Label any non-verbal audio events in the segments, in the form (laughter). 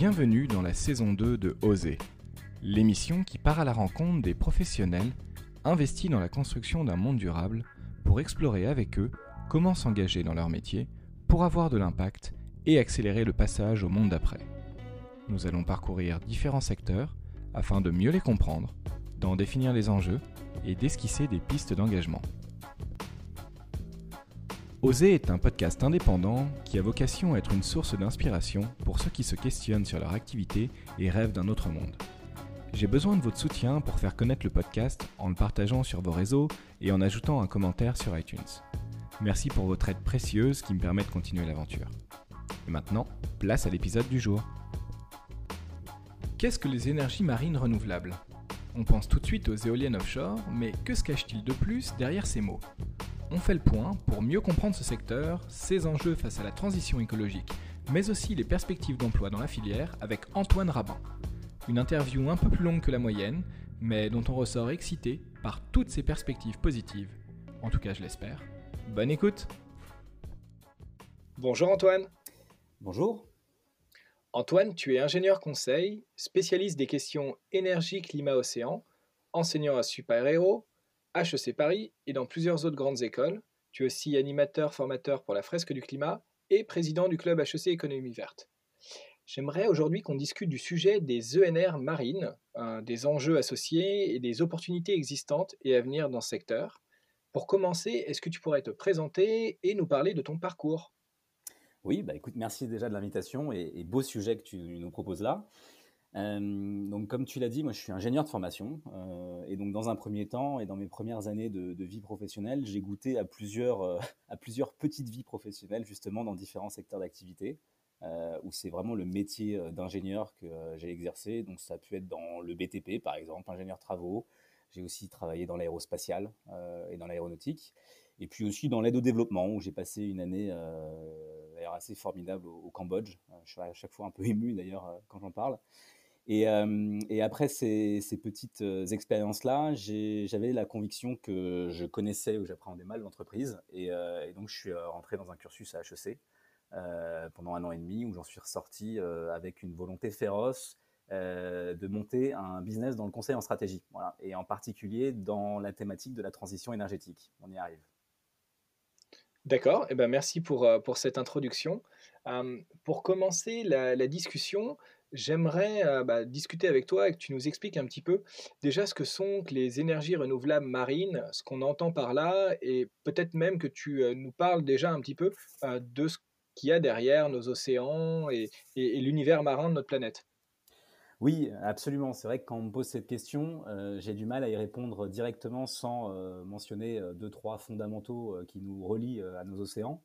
Bienvenue dans la saison 2 de Oser, l'émission qui part à la rencontre des professionnels investis dans la construction d'un monde durable pour explorer avec eux comment s'engager dans leur métier pour avoir de l'impact et accélérer le passage au monde d'après. Nous allons parcourir différents secteurs afin de mieux les comprendre, d'en définir les enjeux et d'esquisser des pistes d'engagement. Oser est un podcast indépendant qui a vocation à être une source d'inspiration pour ceux qui se questionnent sur leur activité et rêvent d'un autre monde. J'ai besoin de votre soutien pour faire connaître le podcast en le partageant sur vos réseaux et en ajoutant un commentaire sur iTunes. Merci pour votre aide précieuse qui me permet de continuer l'aventure. Et maintenant, place à l'épisode du jour. Qu'est-ce que les énergies marines renouvelables? On pense tout de suite aux éoliennes offshore, mais que se cache-t-il de plus derrière ces mots? On fait le point pour mieux comprendre ce secteur, ses enjeux face à la transition écologique, mais aussi les perspectives d'emploi dans la filière avec Antoine Raban. Une interview un peu plus longue que la moyenne, mais dont on ressort excité par toutes ces perspectives positives. En tout cas, je l'espère. Bonne écoute Bonjour Antoine Bonjour Antoine, tu es ingénieur conseil, spécialiste des questions énergie, climat, océan, enseignant à Super Héros, HEC Paris et dans plusieurs autres grandes écoles. Tu es aussi animateur, formateur pour la fresque du climat et président du club HEC Économie Verte. J'aimerais aujourd'hui qu'on discute du sujet des ENR marines, euh, des enjeux associés et des opportunités existantes et à venir dans ce secteur. Pour commencer, est-ce que tu pourrais te présenter et nous parler de ton parcours? Oui, bah écoute, merci déjà de l'invitation et, beau sujet que tu nous proposes là. Euh, donc, comme tu l'as dit, moi je suis ingénieur de formation euh, et donc dans un premier temps et dans mes premières années de, vie professionnelle, j'ai goûté à plusieurs, (laughs) à plusieurs petites vies professionnelles justement dans différents secteurs d'activité. Euh, où c'est vraiment le métier euh, d'ingénieur que euh, j'ai exercé. Donc ça a pu être dans le BTP, par exemple, ingénieur travaux. J'ai aussi travaillé dans l'aérospatial et dans l'aéronautique. Et puis aussi dans l'aide au développement, où j'ai passé une année assez formidable au, Cambodge. je suis à chaque fois un peu (laughs) ému d'ailleurs quand j'en parle. Et, après ces, petites expériences-là, j'avais la conviction que je connaissais ou j'appréhendais mal l'entreprise. Et, donc je suis rentré dans un cursus à HEC euh, pendant un an et demi où j'en suis ressorti avec une volonté féroce de monter un business dans le conseil en stratégie, voilà, et en particulier dans la thématique de la transition énergétique. On y arrive. D'accord, eh ben merci pour cette introduction. pour commencer la, discussion, j'aimerais bah, discuter avec toi et que tu nous expliques un petit peu déjà ce que sont les énergies renouvelables marines, ce qu'on entend par là, et peut-être même que tu nous parles déjà un petit peu de ce qu'il y a derrière nos océans et, l'univers marin de notre planète. Oui, absolument. C'est vrai que quand on me pose cette question, euh, j'ai du mal à y répondre directement sans euh, mentionner euh, deux, trois fondamentaux qui nous relient à nos océans.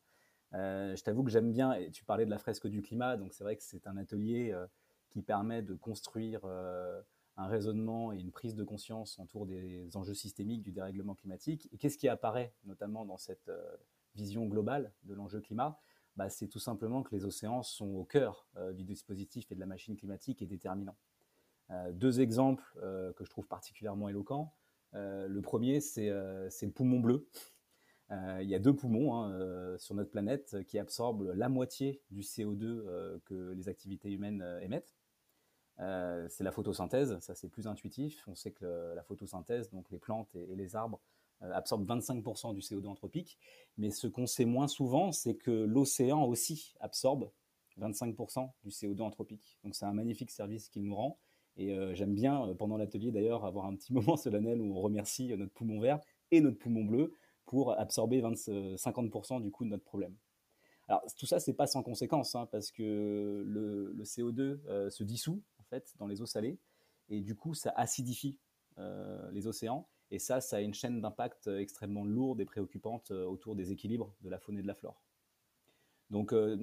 je t'avoue que j'aime bien, et tu parlais de la fresque du climat, donc c'est vrai que c'est un atelier qui permet de construire un raisonnement et une prise de conscience autour des enjeux systémiques du dérèglement climatique. Et qu'est-ce qui apparaît notamment dans cette vision globale de l'enjeu climat? Bah, c'est tout simplement que les océans sont au cœur euh, du dispositif et de la machine climatique et déterminants. Euh, deux exemples euh, que je trouve particulièrement éloquents. le premier, c'est le poumon bleu. il y a deux poumons hein, sur notre planète qui absorbent la moitié du CO2 que les activités humaines émettent. C'est la photosynthèse, ça c'est plus intuitif. On sait que la photosynthèse, donc les plantes et les arbres, euh, absorbe 25% du CO2 anthropique. Mais ce qu'on sait moins souvent, c'est que l'océan aussi absorbe 25% du CO2 anthropique. Donc c'est un magnifique service qu'il nous rend. Et euh, j'aime bien, euh, pendant l'atelier d'ailleurs, avoir un petit (laughs) moment solennel où on remercie notre poumon vert et notre poumon bleu pour absorber 50% du coup de notre problème. Alors tout ça, c'est pas sans conséquence, hein, parce que le, CO2 se dissout dans les eaux salées, et du coup, ça acidifie les océans, et ça, ça a une chaîne d'impact euh, extrêmement lourde et préoccupante euh, autour des équilibres de la faune et de la flore. Donc euh,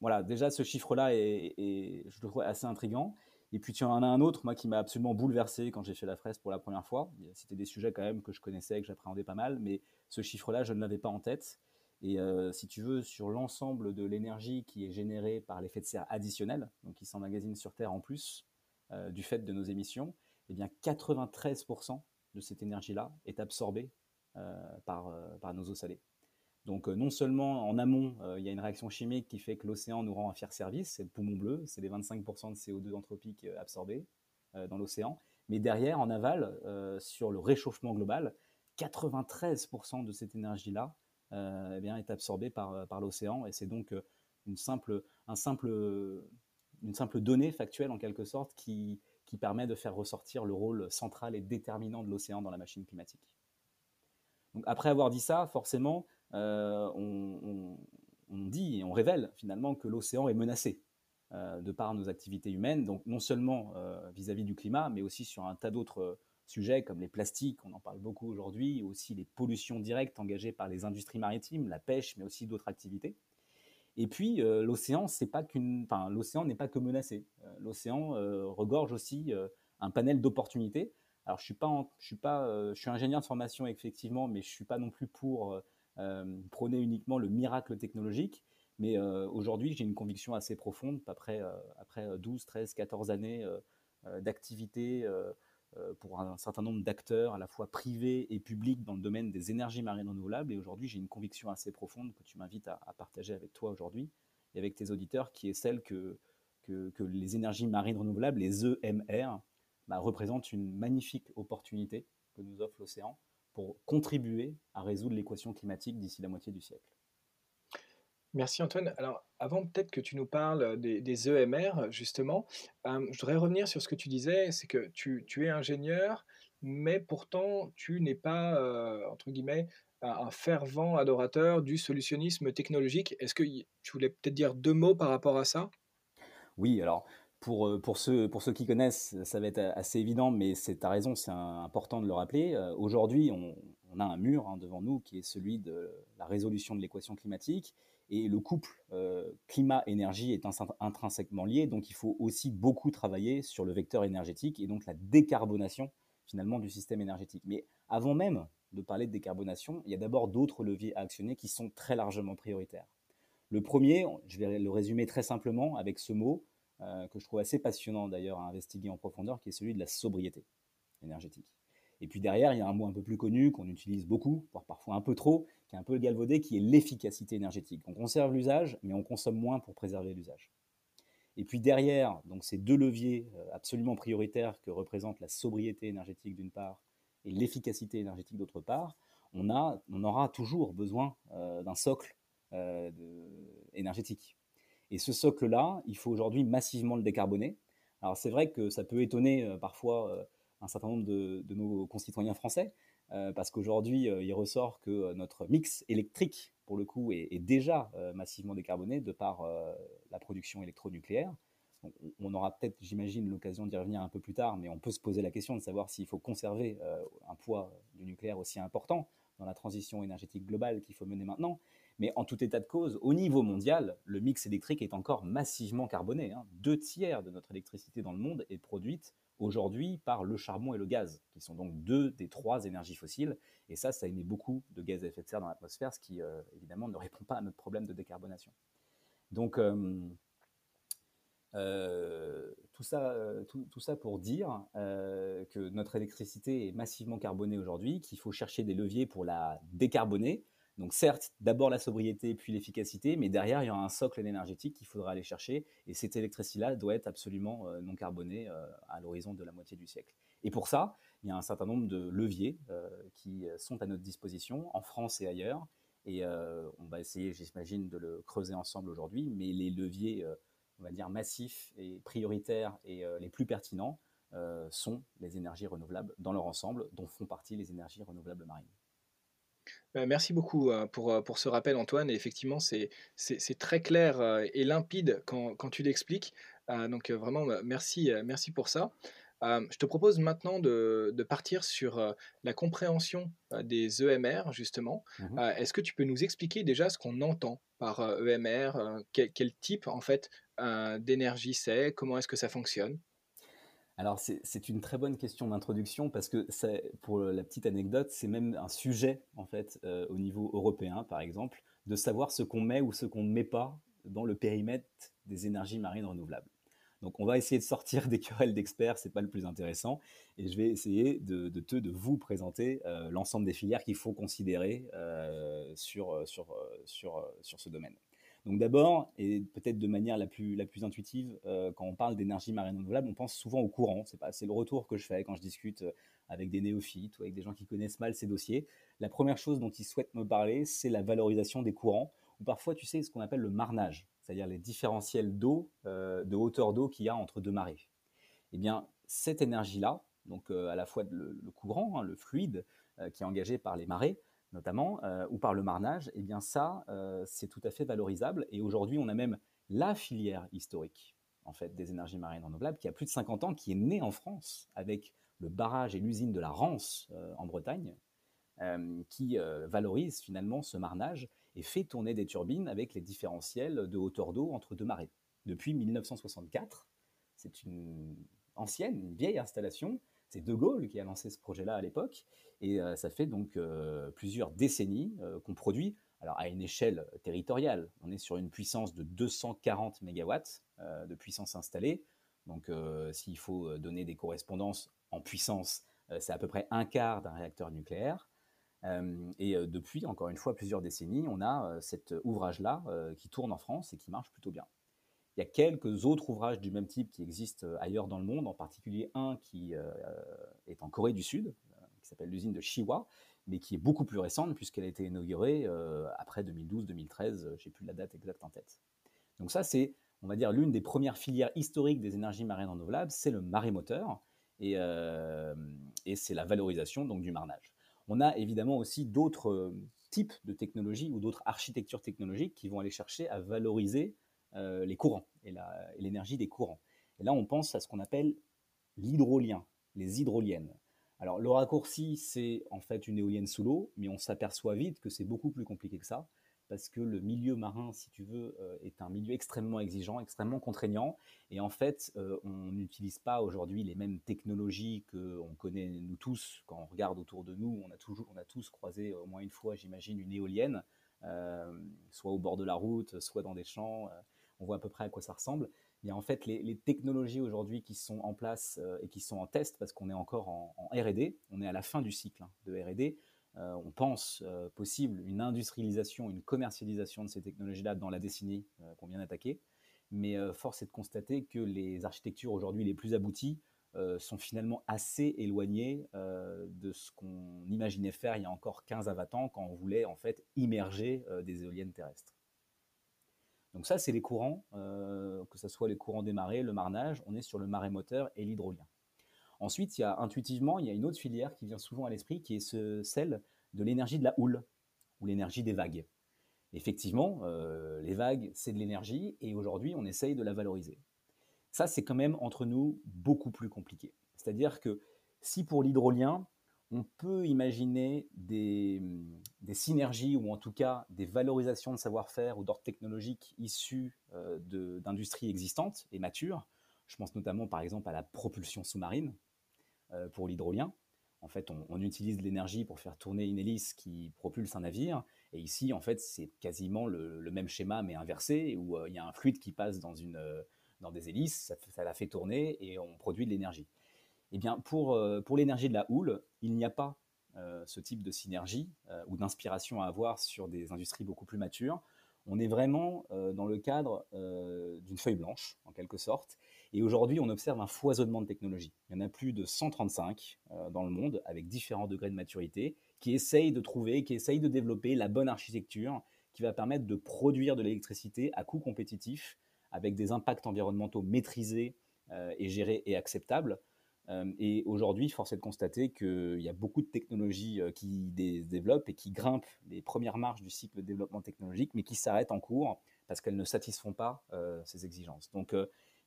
voilà, déjà ce chiffre-là est, je le trouve assez intrigant. Et puis tu en as un autre, moi, qui m'a absolument bouleversé quand j'ai fait la fraise pour la première fois. C'était des sujets quand même que je connaissais, que j'appréhendais pas mal, mais ce chiffre-là, je ne l'avais pas en tête. Et si tu veux, sur l'ensemble de l'énergie qui est générée par l'effet de serre additionnel, donc qui s'emmagasine sur Terre en plus du fait de nos émissions, eh bien 93% de cette énergie-là est absorbée euh, par, euh, par nos eaux salées. Donc non seulement en amont, il y a une réaction chimique qui fait que l'océan nous rend un fier service, c'est le poumon bleu, c'est les 25% de CO2 anthropique absorbés dans l'océan, mais derrière, en aval, sur le réchauffement global, 93% de cette énergie-là eh bien, est absorbée par, par l'océan, et c'est donc une simple, un simple, une simple donnée factuelle en quelque sorte qui, permet de faire ressortir le rôle central et déterminant de l'océan dans la machine climatique. Donc après avoir dit ça, forcément, euh, on, dit et on révèle finalement que l'océan est menacé euh, de par nos activités humaines, donc non seulement euh, vis-à-vis du climat, mais aussi sur un tas d'autres sujets comme les plastiques, on en parle beaucoup aujourd'hui, aussi les pollutions directes engagées par les industries maritimes, la pêche, mais aussi d'autres activités. Et puis l'océan, c'est pas enfin, n'est pas que menacé. l'océan regorge aussi un panel d'opportunités. Alors je suis pas, je suis pas, je suis ingénieur de formation effectivement, mais je suis pas non plus pour euh, prôner uniquement le miracle technologique. Mais euh, aujourd'hui, j'ai une conviction assez profonde, après, euh, après 12, 13, 14 années d'activité pour un certain nombre d'acteurs, à la fois privés et publics, dans le domaine des énergies marines renouvelables. Et aujourd'hui, j'ai une conviction assez profonde que tu m'invites à, partager avec toi aujourd'hui et avec tes auditeurs, qui est celle que, que, les énergies marines renouvelables, les EMR, bah, représentent une magnifique opportunité que nous offre l'océan pour contribuer à résoudre l'équation climatique d'ici la moitié du siècle. Merci Antoine. Alors avant peut-être que tu nous parles des, EMR, justement, euh, je voudrais revenir sur ce que tu disais, c'est que tu, es ingénieur, mais pourtant tu n'es pas, entre guillemets, un fervent adorateur du solutionnisme technologique. Est-ce que tu voulais peut-être dire deux mots par rapport à ça? Oui, alors pour, pour, ceux, pour ceux qui connaissent, ça va être assez évident, mais c'est ta raison, c'est important de le rappeler. Aujourd'hui, on, a un mur hein, devant nous qui est celui de la résolution de l'équation climatique. Et le couple euh, climat-énergie est intrinsèquement lié, donc il faut aussi beaucoup travailler sur le vecteur énergétique et donc la décarbonation finalement du système énergétique. Mais avant même de parler de décarbonation, il y a d'abord d'autres leviers à actionner qui sont très largement prioritaires. Le premier, je vais le résumer très simplement avec ce mot, euh, que je trouve assez passionnant d'ailleurs à investiguer en profondeur, qui est celui de la sobriété énergétique. Et puis derrière, il y a un mot un peu plus connu qu'on utilise beaucoup, voire parfois un peu trop, qui est un peu galvaudé, qui est l'efficacité énergétique. On conserve l'usage, mais on consomme moins pour préserver l'usage. Et puis derrière, donc ces deux leviers euh, absolument prioritaires que représentent la sobriété énergétique d'une part et l'efficacité énergétique d'autre part, on, a, on aura toujours besoin euh, d'un socle énergétique. Et ce socle-là, il faut aujourd'hui massivement le décarboner. Alors c'est vrai que ça peut étonner euh, parfois euh, un certain nombre de, nos concitoyens français, euh, parce qu'aujourd'hui, il ressort que notre mix électrique, pour le coup, est, déjà massivement décarboné de par la production électronucléaire. on aura peut-être, j'imagine, l'occasion d'y revenir un peu plus tard, mais on peut se poser la question de savoir s'il faut conserver un poids du nucléaire aussi important dans la transition énergétique globale qu'il faut mener maintenant. Mais en tout état de cause, au niveau mondial, le mix électrique est encore massivement carboné. Hein. Deux tiers de notre électricité dans le monde est produite aujourd'hui par le charbon et le gaz, qui sont donc deux des trois énergies fossiles. Et ça, ça émet beaucoup de gaz à effet de serre dans l'atmosphère, ce qui, euh, évidemment, ne répond pas à notre problème de décarbonation. Donc, euh, euh, tout, ça, tout, tout, ça pour dire que notre électricité est massivement carbonée aujourd'hui, qu'il faut chercher des leviers pour la décarboner, donc certes, d'abord la sobriété, puis l'efficacité, mais derrière, il y aura un socle énergétique qu'il faudra aller chercher, et cette électricité-là doit être absolument euh, non carbonée euh, à l'horizon de la moitié du siècle. Et pour ça, il y a un certain nombre de leviers euh, qui sont à notre disposition, en France et ailleurs, et on va essayer, j'imagine, de le creuser ensemble aujourd'hui, mais les leviers, on va dire, massifs et prioritaires et les plus pertinents sont les énergies renouvelables dans leur ensemble, dont font partie les énergies renouvelables marines. Bah, merci beaucoup pour, pour ce rappel, Antoine. Et effectivement, c'est très clair et limpide quand, quand tu l'expliques. donc vraiment, bah, merci, merci pour ça. je te propose maintenant de, de partir sur la compréhension des EMR, justement. Mmh est-ce que tu peux nous expliquer déjà ce qu'on entend par EMR quel, quel, type, en fait, d'énergie c'est? Comment est-ce que ça fonctionne? Alors c'est une très bonne question d'introduction parce que pour la petite anecdote, c'est même un sujet en fait euh, au niveau européen par exemple de savoir ce qu'on met ou ce qu'on ne met pas dans le périmètre des énergies marines renouvelables. Donc on va essayer de sortir (laughs) des querelles d'experts, c'est pas le plus intéressant, et je vais essayer de, vous présenter l'ensemble des filières qu'il faut considérer sur, sur ce domaine. Donc d'abord, et peut-être de manière la plus, intuitive, quand on parle d'énergie marine renouvelable, on pense souvent au courant. C'est le retour que je fais quand je discute avec des néophytes ou avec des gens qui connaissent mal ces dossiers. La première chose dont ils souhaitent me parler, c'est la valorisation des courants, ou parfois, tu sais, ce qu'on appelle le marnage, c'est-à-dire les différentiels d'eau, euh, de hauteur d'eau qu'il y a entre deux marées. Eh bien, cette énergie-là, donc euh, à la fois le, courant, hein, le fluide, euh, qui est engagé par les marées, notamment, ou par le marnage, eh bien ça, c'est tout à fait valorisable. Et aujourd'hui, on a même la filière historique, en fait, des énergies marines renouvelables, qui a plus de 50 ans, qui est née en France avec le barrage et l'usine de la Rance en Bretagne, qui valorise finalement ce marnage et fait tourner des turbines avec les différentiels de hauteur d'eau entre deux marées. Depuis 1964, c'est une ancienne, une vieille installation. C'est De Gaulle qui a lancé ce projet-là à l'époque, et euh, ça fait donc euh, plusieurs décennies euh, qu'on produit, alors à une échelle territoriale. On est sur une puissance de 240 MW de puissance installée. Donc s'il faut donner des correspondances en puissance, c'est à peu près un quart d'un réacteur nucléaire et depuis, encore une fois, plusieurs décennies, on a cet ouvrage-là qui tourne en France et qui marche plutôt bien. Il y a quelques autres ouvrages du même type qui existent ailleurs dans le monde, en particulier un qui est en Corée du Sud, qui s'appelle l'usine de Chiwa, mais qui est beaucoup plus récente puisqu'elle a été inaugurée après 2012-2013, je n'ai plus la date exacte en tête. Donc ça, c'est, on va dire, l'une des premières filières historiques des énergies marines renouvelables, c'est le marémoteur, et, et c'est la valorisation donc, du marnage. On a évidemment aussi d'autres euh, types de technologies ou d'autres architectures technologiques qui vont aller chercher à valoriser euh, les courants et l'énergie des courants. Et là, on pense à ce qu'on appelle l'hydrolien, les hydroliennes. Alors, le raccourci, c'est en fait une éolienne sous l'eau, mais on s'aperçoit vite que c'est beaucoup plus compliqué que ça parce que le milieu marin, si tu veux, euh, est un milieu extrêmement exigeant, extrêmement contraignant. Et en fait, euh, on n'utilise pas aujourd'hui les mêmes technologies qu'on connaît nous tous. Quand on regarde autour de nous, on a, toujours, on a tous croisé au moins une fois, j'imagine, une éolienne, euh, soit au bord de la route, soit dans des champs. On voit à peu près à quoi ça ressemble. Et en fait, les, technologies aujourd'hui qui sont en place et qui sont en test, parce qu'on est encore en, R&D, on est à la fin du cycle hein, de R&D, euh, on pense euh, possible une industrialisation, une commercialisation de ces technologies-là dans la décennie euh, qu'on vient d'attaquer. Mais force est de constater que les architectures aujourd'hui les plus abouties sont finalement assez éloignées de ce qu'on imaginait faire il y a encore 15 à 20 ans quand on voulait en fait immerger des éoliennes terrestres. Donc ça, c'est les courants, que ce soit les courants des marées, le marnage, on est sur le marémoteur et l'hydrolien. Ensuite, il y a intuitivement, il y a une autre filière qui vient souvent à l'esprit, qui est celle de l'énergie de la houle ou l'énergie des vagues. Effectivement, euh, les vagues, c'est de l'énergie et aujourd'hui, on essaye de la valoriser. Ça, c'est quand même entre nous beaucoup plus compliqué. C'est-à-dire que si pour l'hydrolien, on peut imaginer des, synergies ou en tout cas des valorisations de savoir-faire ou d'ordre technologique issus euh, d'industries existantes et matures, je pense notamment par exemple à la propulsion sous-marine, euh, pour l'hydrolien. En fait, on, utilise l'énergie pour faire tourner une hélice qui propulse un navire. Et ici, en fait, c'est quasiment le, même schéma, mais inversé, où euh, il y a un fluide qui passe dans, une, dans des hélices, ça, la fait tourner et on produit de l'énergie. Eh bien, pour, pour l'énergie de la houle, il n'y a pas ce type de synergie ou d'inspiration à avoir sur des industries beaucoup plus matures. On est vraiment dans le cadre d'une feuille blanche, en quelque sorte, et aujourd'hui, on observe un foisonnement de technologies. Il y en a plus de 135 euh, dans le monde, avec différents degrés de maturité, qui essayent de trouver, qui essayent de développer la bonne architecture qui va permettre de produire de l'électricité à coût compétitif, avec des impacts environnementaux maîtrisés euh, et gérés et acceptables. Euh, et aujourd'hui, force est de constater qu'il y a beaucoup de technologies qui se développent et qui grimpent les premières marches du cycle de développement technologique, mais qui s'arrêtent en cours parce qu'elles ne satisfont pas ces exigences. Donc,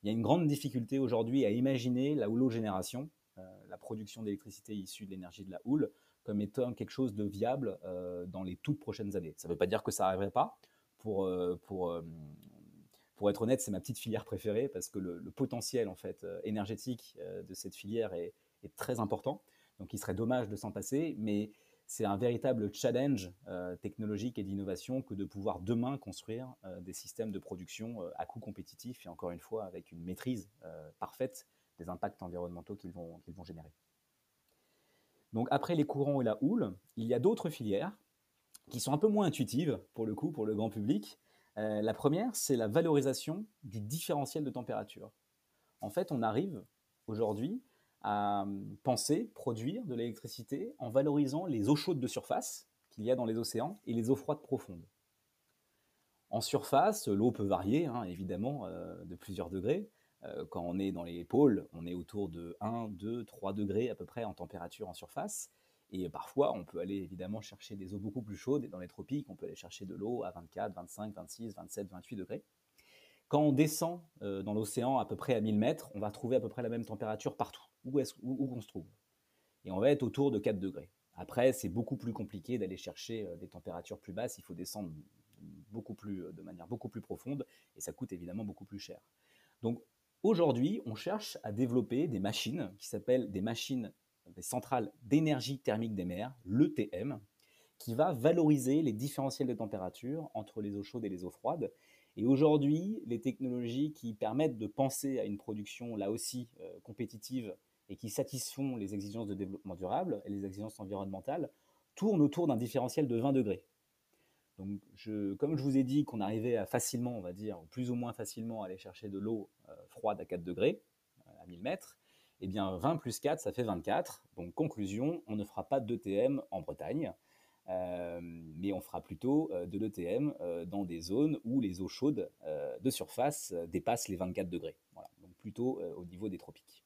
il y a une grande difficulté aujourd'hui à imaginer la houlogénération, euh, la production d'électricité issue de l'énergie de la houle, comme étant quelque chose de viable euh, dans les toutes prochaines années. Ça ne veut pas dire que ça n'arriverait pas. Euh, pour, pour être honnête, c'est ma petite filière préférée parce que le, potentiel en fait, énergétique de cette filière est, très important. Donc il serait dommage de s'en passer, mais c'est un véritable challenge euh, technologique et d'innovation que de pouvoir demain construire euh, des systèmes de production euh, à coût compétitif et encore une fois avec une maîtrise parfaite des impacts environnementaux qu'ils vont, qu'ils vont générer. Donc après les courants et la houle, il y a d'autres filières qui sont un peu moins intuitives pour le coup, pour le grand public. La première, c'est la valorisation du différentiel de température. En fait, on arrive aujourd'hui à hum, penser, produire de l'électricité en valorisant les eaux chaudes de surface qu'il y a dans les océans et les eaux froides profondes. En surface, l'eau peut varier, hein, évidemment, euh, de plusieurs degrés. Euh, quand on est dans les pôles, on est autour de 1, 2, 3 degrés à peu près en température en surface. Et parfois, on peut aller évidemment chercher des eaux beaucoup plus chaudes. Et dans les tropiques, on peut aller chercher de l'eau à 24, 25, 26, 27, 28 degrés. Quand on descend euh, dans l'océan à peu près à 1000 mètres, on va trouver à peu près la même température partout, où, est on se trouve? Et on va être autour de 4 degrés. Après, c'est beaucoup plus compliqué d'aller chercher euh, des températures plus basses, il faut descendre beaucoup plus, euh, de manière beaucoup plus profonde, et ça coûte évidemment beaucoup plus cher. Donc aujourd'hui, on cherche à développer des machines qui s'appellent des machines, des centrales d'énergie thermique des mers, l'ETM, qui va valoriser les différentiels de température entre les eaux chaudes et les eaux froides, et aujourd'hui, les technologies qui permettent de penser à une production là aussi euh, compétitive et qui satisfont les exigences de développement durable et les exigences environnementales tournent autour d'un différentiel de 20 degrés. Donc, je, comme je vous ai dit qu'on arrivait à facilement, on va dire, plus ou moins facilement aller chercher de l'eau euh, froide à 4 degrés, euh, à 1000 mètres, eh bien 20 plus 4, ça fait 24. Donc conclusion, on ne fera pas d'ETM en Bretagne. Euh, mais on fera plutôt euh, de l'ETM euh, dans des zones où les eaux chaudes de surface dépassent les 24 degrés. Voilà, donc plutôt au niveau des tropiques.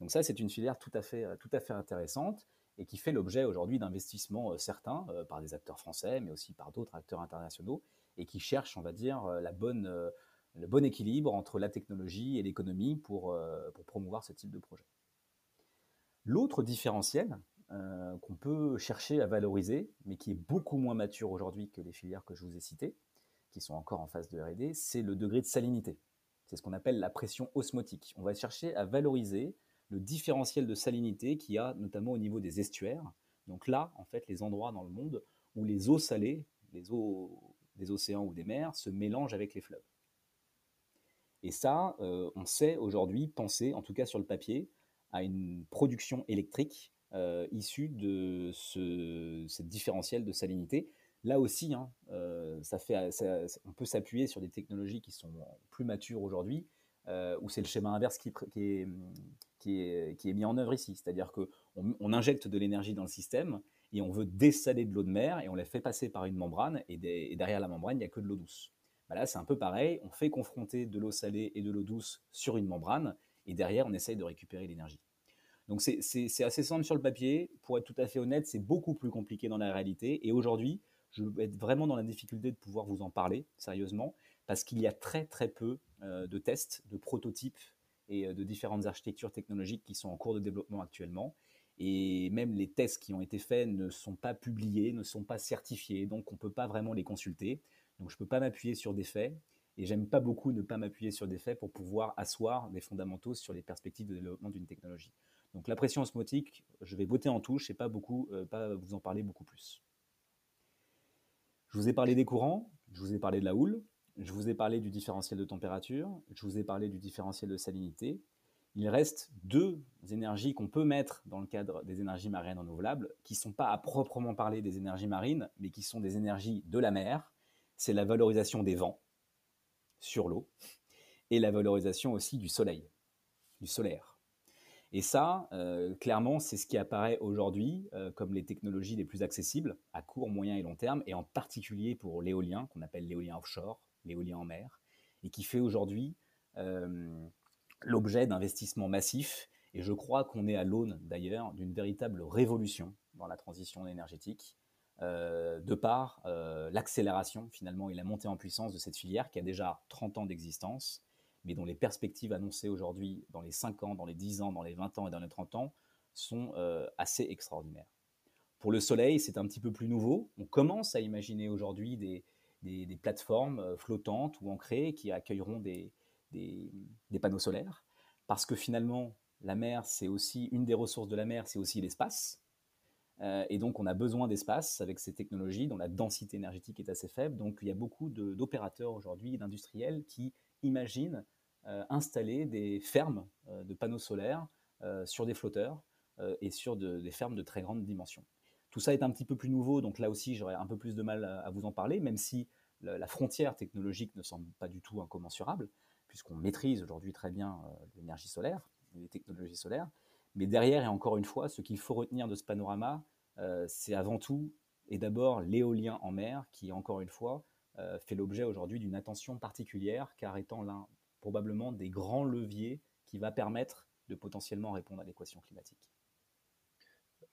Donc ça, c'est une filière tout à fait, tout à fait intéressante et qui fait l'objet aujourd'hui d'investissements certains par des acteurs français, mais aussi par d'autres acteurs internationaux, et qui cherchent, on va dire, la bonne, le bon équilibre entre la technologie et l'économie pour, pour promouvoir ce type de projet. L'autre différentiel, euh, qu'on peut chercher à valoriser, mais qui est beaucoup moins mature aujourd'hui que les filières que je vous ai citées, qui sont encore en phase de RD, c'est le degré de salinité. C'est ce qu'on appelle la pression osmotique. On va chercher à valoriser le différentiel de salinité qu'il y a notamment au niveau des estuaires. Donc là, en fait, les endroits dans le monde où les eaux salées, les eaux des océans ou des mers, se mélangent avec les fleuves. Et ça, euh, on sait aujourd'hui penser, en tout cas sur le papier, à une production électrique euh, issus de ce, différentiel de salinité. Là aussi, hein, euh, ça fait, on peut s'appuyer sur des technologies qui sont plus matures aujourd'hui, où c'est le schéma inverse qui, est, qui, est, qui, est, mis en œuvre ici. C'est-à-dire qu'on on injecte de l'énergie dans le système et on veut dessaler de l'eau de mer et on la fait passer par une membrane et, derrière la membrane, il n'y a que de l'eau douce. Bah là, c'est un peu pareil, on fait confronter de l'eau salée et de l'eau douce sur une membrane et derrière, on essaye de récupérer l'énergie. Donc c'est assez simple sur le papier. Pour être tout à fait honnête, c'est beaucoup plus compliqué dans la réalité. Et aujourd'hui, je vais être vraiment dans la difficulté de pouvoir vous en parler sérieusement, parce qu'il y a très très peu euh, de tests, de prototypes et euh, de différentes architectures technologiques qui sont en cours de développement actuellement. Et même les tests qui ont été faits ne sont pas publiés, ne sont pas certifiés, donc on ne peut pas vraiment les consulter. Donc je ne peux pas m'appuyer sur des faits. Et j'aime pas beaucoup ne pas m'appuyer sur des faits pour pouvoir asseoir des fondamentaux sur les perspectives de développement d'une technologie. Donc la pression osmotique, je vais botter en touche et pas, beaucoup, euh, pas vous en parler beaucoup plus. Je vous ai parlé des courants, je vous ai parlé de la houle, je vous ai parlé du différentiel de température, je vous ai parlé du différentiel de salinité. Il reste deux énergies qu'on peut mettre dans le cadre des énergies marines renouvelables, qui ne sont pas à proprement parler des énergies marines, mais qui sont des énergies de la mer. C'est la valorisation des vents sur l'eau et la valorisation aussi du soleil, du solaire. Et ça, euh, clairement, c'est ce qui apparaît aujourd'hui euh, comme les technologies les plus accessibles à court, moyen et long terme, et en particulier pour l'éolien, qu'on appelle l'éolien offshore, l'éolien en mer, et qui fait aujourd'hui euh, l'objet d'investissements massifs. Et je crois qu'on est à l'aune d'ailleurs d'une véritable révolution dans la transition énergétique, de par l'accélération finalement et la montée en puissance de cette filière qui a déjà 30 ans d'existence mais dont les perspectives annoncées aujourd'hui dans les 5 ans, dans les 10 ans, dans les 20 ans et dans les 30 ans sont euh, assez extraordinaires. Pour le soleil, c'est un petit peu plus nouveau. On commence à imaginer aujourd'hui des, plateformes euh, flottantes ou ancrées qui accueilleront des, des, panneaux solaires, parce que finalement, la mer, c'est aussi une des ressources de la mer, c'est aussi l'espace. Et donc, on a besoin d'espace avec ces technologies dont la densité énergétique est assez faible. Donc, il y a beaucoup d'opérateurs aujourd'hui, d'industriels, qui imaginent installer des fermes de panneaux solaires sur des flotteurs et sur des fermes de très grande dimension. Tout ça est un petit peu plus nouveau, donc là aussi, j'aurais un peu plus de mal à, vous en parler, même si la frontière technologique ne semble pas du tout incommensurable, puisqu'on maîtrise aujourd'hui très bien l'énergie solaire, les technologies solaires. Mais derrière, et encore une fois, ce qu'il faut retenir de ce panorama, euh, c'est avant tout et d'abord l'éolien en mer qui, encore une fois, euh, fait l'objet aujourd'hui d'une attention particulière, car étant l'un probablement des grands leviers qui va permettre de potentiellement répondre à l'équation climatique.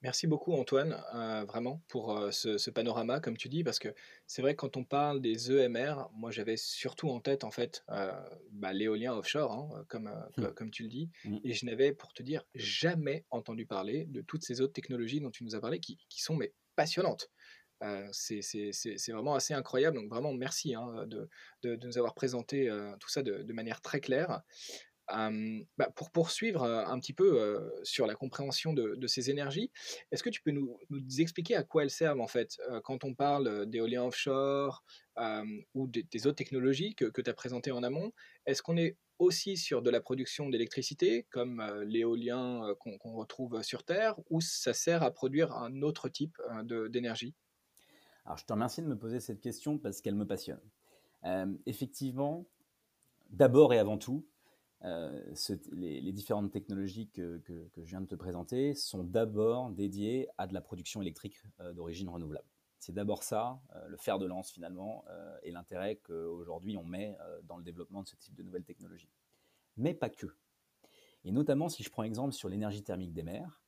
Merci beaucoup Antoine, euh, vraiment, pour euh, ce, panorama, comme tu dis, parce que c'est vrai que quand on parle des EMR, moi j'avais surtout en tête en fait euh, bah, l'éolien offshore, hein, comme, mmh. comme tu le dis, mmh. et je n'avais, pour te dire, jamais entendu parler de toutes ces autres technologies dont tu nous as parlé, qui, sont mais passionnantes. c'est vraiment assez incroyable, donc vraiment merci hein, de, de, nous avoir présenté tout ça de, de manière très claire. Bah, pour poursuivre un petit peu sur la compréhension de, ces énergies, est-ce que tu peux nous, expliquer à quoi elles servent en fait? Quand on parle d'éolien offshore ou des, autres technologies que, tu as présentées en amont Est-ce qu'on est aussi sur de la production d'électricité comme l'éolien qu'on retrouve sur Terre ou ça sert à produire un autre type d'énergie? Alors je te remercie de me poser cette question parce qu'elle me passionne. effectivement, d'abord et avant tout, euh, les, différentes technologies que, je viens de te présenter sont d'abord dédiées à de la production électrique euh, d'origine renouvelable. C'est d'abord ça, euh, le fer de lance finalement, et l'intérêt qu'aujourd'hui on met dans le développement de ce type de nouvelles technologies. Mais pas que. Et notamment si je prends exemple sur l'énergie thermique des mers,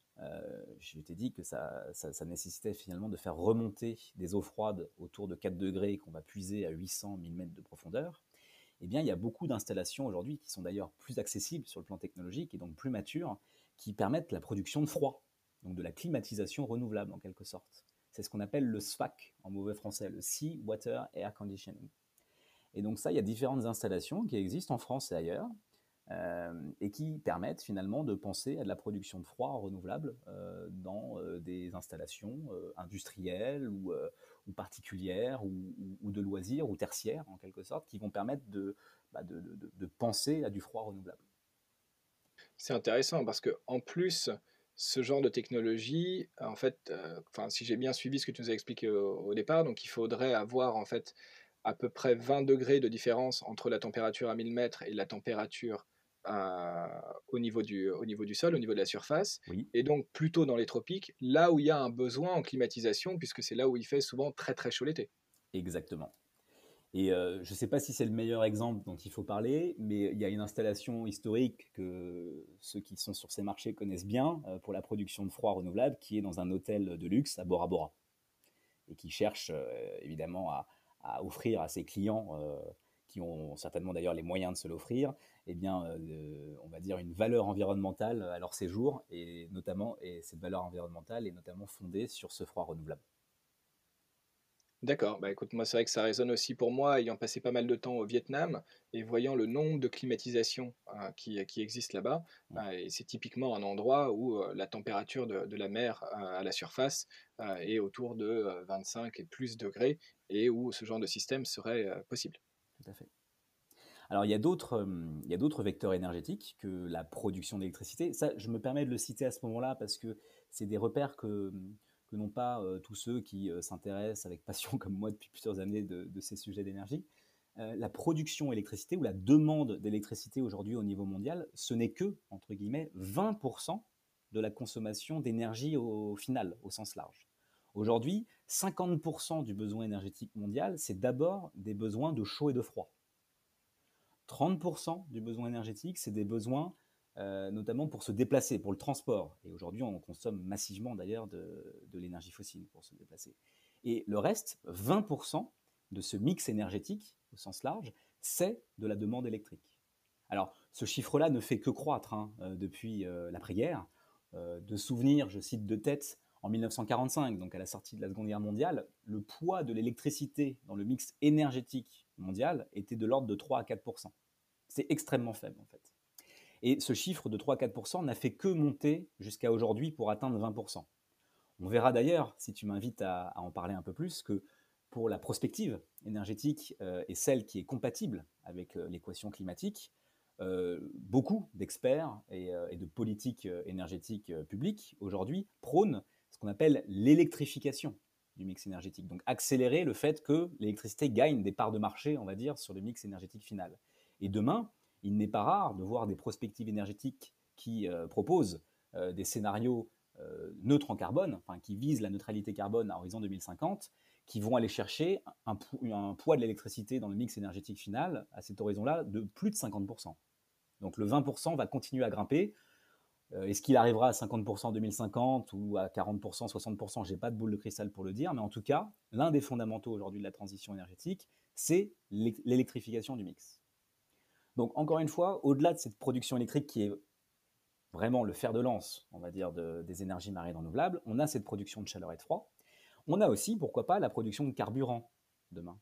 je t'ai dit que ça, ça, nécessitait finalement de faire remonter des eaux froides autour de 4 degrés qu'on va puiser à 800 000 mètres de profondeur eh bien, il y a beaucoup d'installations aujourd'hui qui sont d'ailleurs plus accessibles sur le plan technologique et donc plus matures, qui permettent la production de froid, donc de la climatisation renouvelable en quelque sorte. C'est ce qu'on appelle le SWAC en mauvais français, le Sea Water Air Conditioning. Et donc ça, il y a différentes installations qui existent en France et ailleurs, euh, et qui permettent finalement de penser à de la production de froid renouvelable euh, dans euh, des installations industrielles ou, ou particulières ou, de loisirs ou tertiaires en quelque sorte qui vont permettre bah, de, de, de, penser à du froid renouvelable. C'est intéressant parce que en plus, ce genre de technologie, en fait, enfin, si j'ai bien suivi ce que tu nous as expliqué au, départ, donc il faudrait avoir en fait à peu près 20 degrés de différence entre la température à 1000 mètres et la température au, niveau du, au niveau du sol, au niveau de la surface, et donc plutôt dans les tropiques, là où il y a un besoin en climatisation, puisque c'est là où il fait souvent très très chaud l'été. Exactement. Et euh, je ne sais pas si c'est le meilleur exemple dont il faut parler, mais il y a une installation historique que ceux qui sont sur ces marchés connaissent bien euh, pour la production de froid renouvelable, qui est dans un hôtel de luxe à Bora Bora, et qui cherche euh, évidemment à, à, offrir à ses clients qui ont certainement d'ailleurs les moyens de se l'offrir, eh bien, euh, on va dire une valeur environnementale à leur séjour, et notamment, et cette valeur environnementale est notamment fondée sur ce froid renouvelable. D'accord, bah écoute, moi c'est vrai que ça résonne aussi pour moi, ayant passé pas mal de temps au Vietnam et voyant le nombre de climatisations hein, qui, qui existent là-bas, mmh. bah, et c'est typiquement un endroit où euh, la température de, la mer euh, à la surface est autour de 25 et plus degrés, et où ce genre de système serait possible. Alors, il y a d'autres, il y a d'autres vecteurs énergétiques que la production d'électricité. Ça, je me permets de le citer à ce moment-là parce que c'est des repères que, n'ont pas tous ceux qui s'intéressent avec passion, (laughs) comme moi, depuis plusieurs années, de, ces sujets d'énergie. la production d'électricité ou la demande d'électricité aujourd'hui au niveau mondial, ce n'est que, entre guillemets, 20% de la consommation d'énergie au final, au sens large. Aujourd'hui, 50% du besoin énergétique mondial, c'est d'abord des besoins de chaud et de froid. 30% du besoin énergétique, c'est des besoins euh, notamment pour se déplacer, pour le transport. Et aujourd'hui, on consomme massivement d'ailleurs de, l'énergie fossile pour se déplacer. Et le reste, 20% de ce mix énergétique, au sens large, c'est de la demande électrique. Alors, ce chiffre-là ne fait que croître hein, euh, depuis euh, l'après-guerre. de souvenirs, je cite de tête, en 1945, donc à la sortie de la Seconde Guerre mondiale, le poids de l'électricité dans le mix énergétique mondial était de l'ordre de 3 à 4% C'est extrêmement faible en fait. Et ce chiffre de 3 à 4% n'a fait que monter jusqu'à aujourd'hui pour atteindre 20% On verra d'ailleurs, si tu m'invites à, en parler un peu plus, que pour la prospective énergétique et celle qui est compatible avec l'équation climatique, beaucoup d'experts et, de politiques énergétiques publiques aujourd'hui prônent ce qu'on appelle l'électrification du mix énergétique. Donc accélérer le fait que l'électricité gagne des parts de marché, on va dire, sur le mix énergétique final. Et demain, il n'est pas rare de voir des prospectives énergétiques qui euh, proposent euh, des scénarios euh, neutres en carbone, enfin, qui visent la neutralité carbone à horizon 2050, qui vont aller chercher un, poids de l'électricité dans le mix énergétique final à cet horizon-là de plus de 50%. Donc le 20% va continuer à grimper est-ce qu'il arrivera à 50% en 2050 ou à 40%, 60% Je n'ai pas de boule de cristal pour le dire, mais en tout cas, l'un des fondamentaux aujourd'hui de la transition énergétique, c'est l'électrification du mix. Donc encore une fois, au-delà de cette production électrique qui est vraiment le fer de lance, on va dire, des énergies marines renouvelables, on a cette production de chaleur et de froid. On a aussi, pourquoi pas, la production de carburant demain.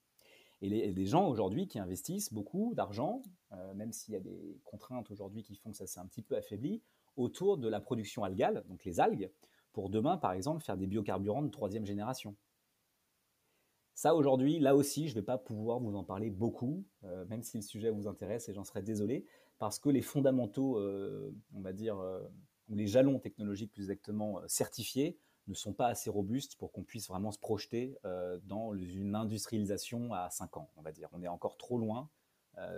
Et les, gens aujourd'hui qui investissent beaucoup d'argent, euh, même s'il y a des contraintes aujourd'hui qui font que ça s'est un petit peu affaibli, autour de la production algale, donc les algues, pour demain, par exemple, faire des biocarburants de troisième génération. Ça, aujourd'hui, là aussi, je ne vais pas pouvoir vous en parler beaucoup, euh, même si le sujet vous intéresse, et j'en serais désolé, parce que les fondamentaux, euh, on va dire, euh, ou les jalons technologiques plus exactement certifiés, ne sont pas assez robustes pour qu'on puisse vraiment se projeter dans une industrialisation à 5 ans, on va dire. On est encore trop loin,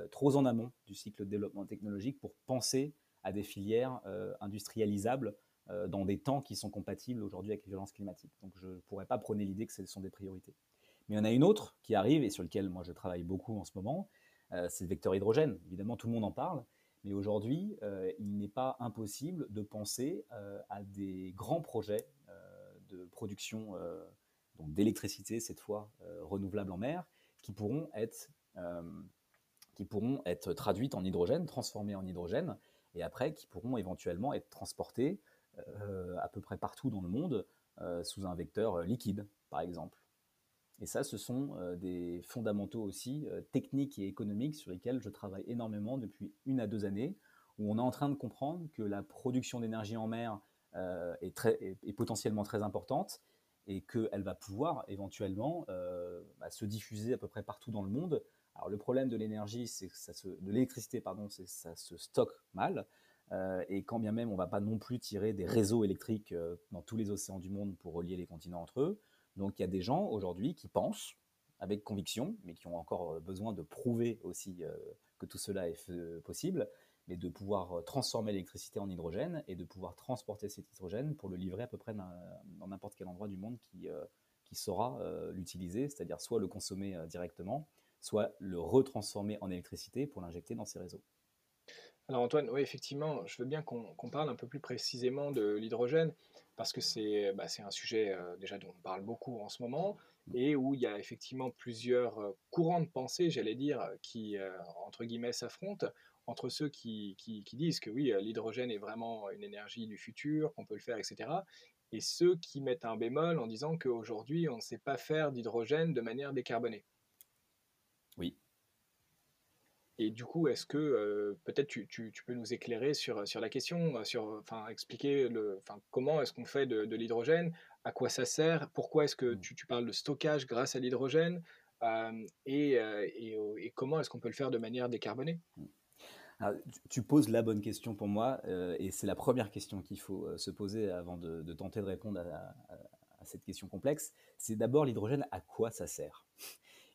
trop en amont du cycle de développement technologique pour penser à des filières euh, industrialisables euh, dans des temps qui sont compatibles aujourd'hui avec les violences climatiques. Donc je ne pourrais pas prôner l'idée que ce sont des priorités. Mais il y en a une autre qui arrive et sur laquelle moi je travaille beaucoup en ce moment, euh, c'est le vecteur hydrogène. Évidemment, tout le monde en parle, mais aujourd'hui, il n'est pas impossible de penser à des grands projets de production d'électricité, cette fois renouvelable en mer, qui pourront être qui pourront être traduites en hydrogène, transformées en hydrogène, et après qui pourront éventuellement être transportés euh, à peu près partout dans le monde euh, sous un vecteur euh, liquide, par exemple. Et ça, ce sont des fondamentaux aussi techniques et économiques sur lesquels je travaille énormément depuis une à deux années, où on est en train de comprendre que la production d'énergie en mer est, potentiellement très importante et qu'elle va pouvoir éventuellement bah, se diffuser à peu près partout dans le monde alors le problème de l'énergie, c'est que ça se, de l'électricité, pardon, c'est ça se stocke mal. Euh, et quand bien même on va pas non plus tirer des réseaux électriques euh, dans tous les océans du monde pour relier les continents entre eux. Donc il y a des gens aujourd'hui qui pensent avec conviction, mais qui ont encore euh, besoin de prouver aussi que tout cela est possible, mais de pouvoir transformer l'électricité en hydrogène et de pouvoir transporter cet hydrogène pour le livrer à peu près dans n'importe quel endroit du monde qui saura l'utiliser, c'est-à-dire soit le consommer directement, soit le retransformer en électricité pour l'injecter dans ces réseaux. Alors Antoine, oui effectivement, je veux bien qu'on parle un peu plus précisément de l'hydrogène, parce que c'est bah, un sujet euh, déjà dont on parle beaucoup en ce moment, et où il y a effectivement plusieurs euh, courants de pensée, j'allais dire, qui, euh, entre guillemets, s'affrontent entre ceux qui, qui, disent que oui, l'hydrogène est vraiment une énergie du futur, qu'on peut le faire, etc., et ceux qui mettent un bémol en disant qu'aujourd'hui, on ne sait pas faire d'hydrogène de manière décarbonée. Oui. Et du coup, est-ce que euh, peut-être tu, tu, peux nous éclairer sur, sur la question, sur, enfin, expliquer le, enfin, comment est-ce qu'on fait de, l'hydrogène, à quoi ça sert, pourquoi est-ce que mmh. tu, tu, parles de stockage grâce à l'hydrogène, euh, et, et, et, comment est-ce qu'on peut le faire de manière décarbonée? Mmh. tu poses la bonne question pour moi, et c'est la première question qu'il faut se poser avant de, de tenter de répondre à, à cette question complexe. C'est d'abord l'hydrogène, à quoi ça sert?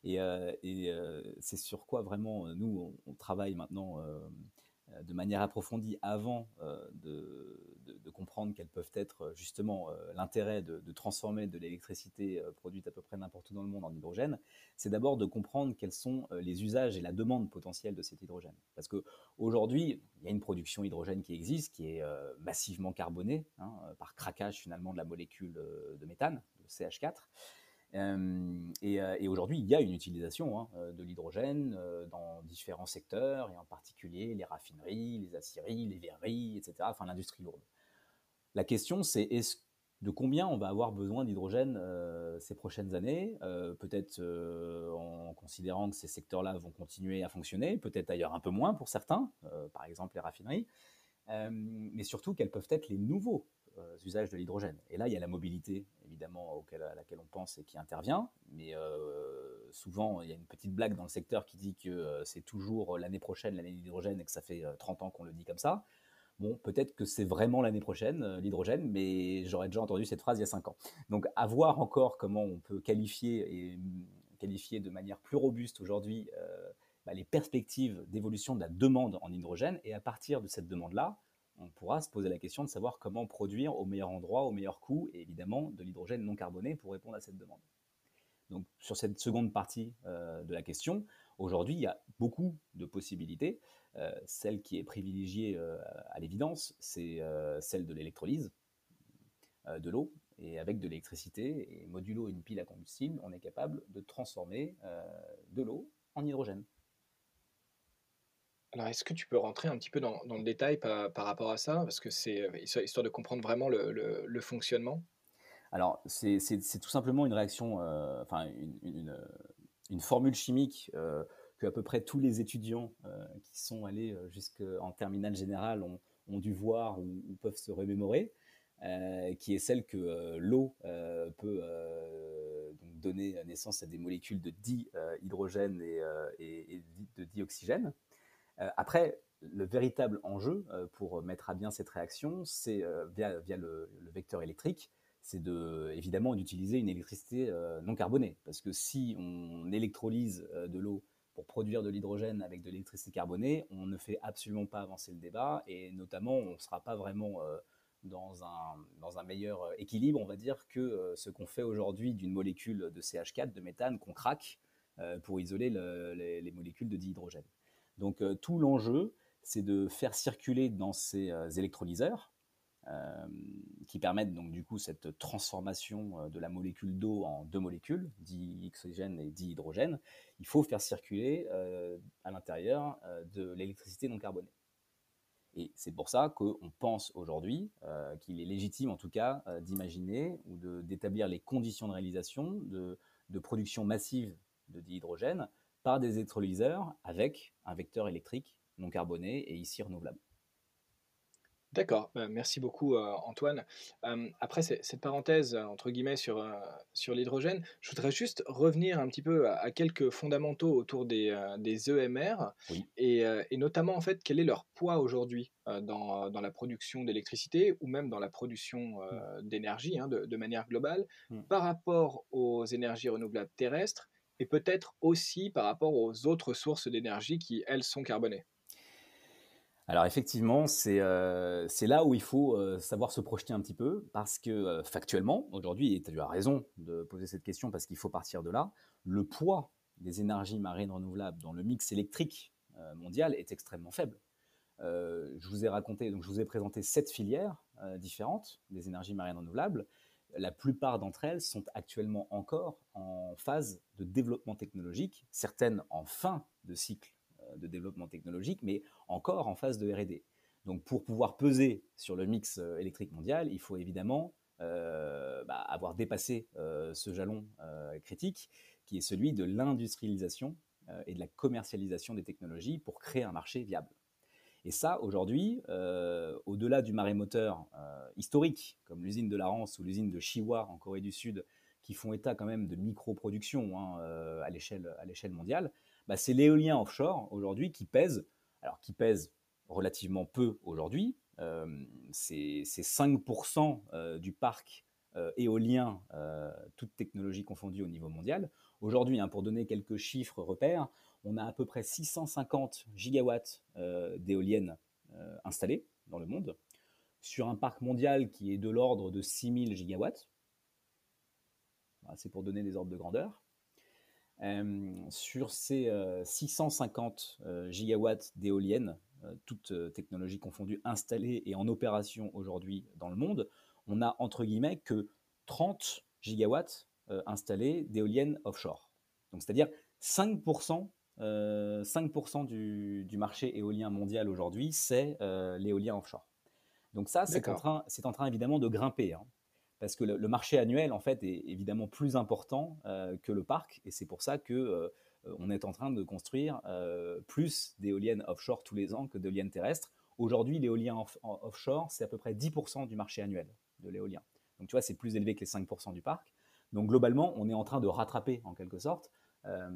Et, euh, euh, c'est sur quoi vraiment euh, nous, on, travaille maintenant de manière approfondie avant de, comprendre quels peuvent être justement l'intérêt de, transformer de l'électricité produite à peu près n'importe où dans le monde en hydrogène, c'est d'abord de comprendre quels sont les usages et la demande potentielle de cet hydrogène. Parce qu'aujourd'hui, il y a une production hydrogène qui existe, qui est massivement carbonée, hein, par craquage finalement de la molécule de méthane, de CH4. Euh, euh, et, aujourd'hui, il y a une utilisation hein, euh, de l'hydrogène dans différents secteurs, et en particulier les raffineries, les aciéries, les verreries, etc., enfin l'industrie lourde. La question, c'est de combien on va avoir besoin d'hydrogène ces prochaines années, peut-être en considérant que ces secteurs-là vont continuer à fonctionner, peut-être ailleurs un peu moins pour certains, par exemple les raffineries, mais surtout quels peuvent être les nouveaux usages de l'hydrogène. Et là, il y a la mobilité, évidemment, à laquelle on pense et qui intervient. Mais souvent, il y a une petite blague dans le secteur qui dit que c'est toujours l'année prochaine, l'année de l'hydrogène, et que ça fait 30 ans qu'on le dit comme ça. Bon, peut-être que c'est vraiment l'année prochaine, euh, l'hydrogène, mais j'aurais déjà entendu cette phrase il y a cinq ans. Donc, à voir encore comment on peut qualifier et mm, qualifier de manière plus robuste aujourd'hui euh, bah, les perspectives d'évolution de la demande en hydrogène. Et à partir de cette demande-là, on pourra se poser la question de savoir comment produire au meilleur endroit, au meilleur coût, et évidemment de l'hydrogène non carboné pour répondre à cette demande. Donc, sur cette seconde partie euh, de la question, aujourd'hui, il y a beaucoup de possibilités. Euh, celle qui est privilégiée euh, à l'évidence, c'est celle de l'électrolyse de l'eau. Et avec de l'électricité et modulo une pile à combustible, on est capable de transformer de l'eau en hydrogène. Alors, est-ce que tu peux rentrer un petit peu dans, le détail par, rapport à ça? Parce que c'est histoire de comprendre vraiment le, fonctionnement. Alors, c'est tout simplement une réaction, enfin, une, formule chimique à peu près tous les étudiants euh, qui sont allés euh, jusqu'en terminale générale ont, dû voir ou, peuvent se remémorer, euh, qui est celle que l'eau peut donner naissance à des molécules de dihydrogène et, et, de dioxygène. Après, le véritable enjeu pour mettre à bien cette réaction, c'est via, le, vecteur électrique, c'est de, évidemment d'utiliser une électricité non carbonée. Parce que si on électrolyse de l'eau pour produire de l'hydrogène avec de l'électricité carbonée, on ne fait absolument pas avancer le débat et notamment on ne sera pas vraiment euh, dans, un, meilleur euh, équilibre, on va dire, que euh, ce qu'on fait aujourd'hui d'une molécule de CH4, de méthane, qu'on craque pour isoler les, molécules de dihydrogène. Donc tout l'enjeu, c'est de faire circuler dans ces électrolyseurs, euh, qui permettent donc du coup cette transformation euh, de la molécule d'eau en deux molécules, dioxygène et dihydrogène, il faut faire circuler euh, à l'intérieur de l'électricité non carbonée. Et c'est pour ça qu'on pense aujourd'hui qu'il est légitime en tout cas d'imaginer ou d'établir les conditions de réalisation de production massive de dihydrogène par des électrolyseurs avec un vecteur électrique non carboné et ici renouvelable. D'accord, bah, merci beaucoup euh, Antoine. après cette parenthèse euh, entre guillemets sur, euh, sur l'hydrogène, je voudrais juste revenir un petit peu à, quelques fondamentaux autour des, des EMR et, notamment en fait quel est leur poids aujourd'hui dans, dans la production d'électricité ou même dans la production mmh. d'énergie hein, de, de manière globale mmh. par rapport aux énergies renouvelables terrestres et peut-être aussi par rapport aux autres sources d'énergie qui elles sont carbonées. Alors effectivement, euh, c'est là où il faut euh, savoir se projeter un petit peu, parce que euh, factuellement, aujourd'hui, et tu as raison de poser cette question, parce qu'il faut partir de là, le poids des énergies marines renouvelables dans le mix électrique mondial est extrêmement faible. je vous ai raconté, donc je vous ai présenté sept filières différentes des énergies marines renouvelables. La plupart d'entre elles sont actuellement encore en phase de développement technologique, certaines en fin de cycle de développement technologique, mais encore en phase de RD. Donc pour pouvoir peser sur le mix euh, électrique mondial, il faut évidemment euh, bah, avoir dépassé euh, ce jalon critique, qui est celui de l'industrialisation et de la commercialisation des technologies pour créer un marché viable. Et ça, aujourd'hui, au-delà du marémoteur historique, comme l'usine de Rance ou l'usine de Chiwa en Corée du Sud, qui font état quand même de micro-production hein, à l'échelle mondiale, bah, c'est l'éolien offshore aujourd'hui qui pèse, alors qui pèse relativement peu aujourd'hui, euh, c'est 5% euh, du parc euh, éolien, toute technologie confondue au niveau mondial. Aujourd'hui, hein, pour donner quelques chiffres repères, on a à peu près 650 gigawatts d'éoliennes installées dans le monde, sur un parc mondial qui est de l'ordre de 6000 gigawatts. C'est pour donner des ordres de grandeur. Euh, sur ces 650 euh, euh, gigawatts d'éoliennes, toutes technologies confondues, installées et en opération aujourd'hui dans le monde, on a entre guillemets que 30 gigawatts installés d'éoliennes offshore. Donc c'est-à-dire 5%, 5 du, du, marché éolien mondial aujourd'hui, c'est l'éolien offshore. Donc ça, c'est en, train, en train évidemment de grimper. Hein parce que le, marché annuel en fait est évidemment plus important euh, que le parc et c'est pour ça que euh, on est en train de construire euh, plus d'éoliennes offshore tous les ans que d'éoliennes terrestres Aujourd'hui, l'éolien offshore, c'est à peu près 10% du marché annuel de l'éolien. Donc tu vois, c'est plus élevé que les 5% du parc. Donc globalement, on est en train de rattraper en quelque sorte euh,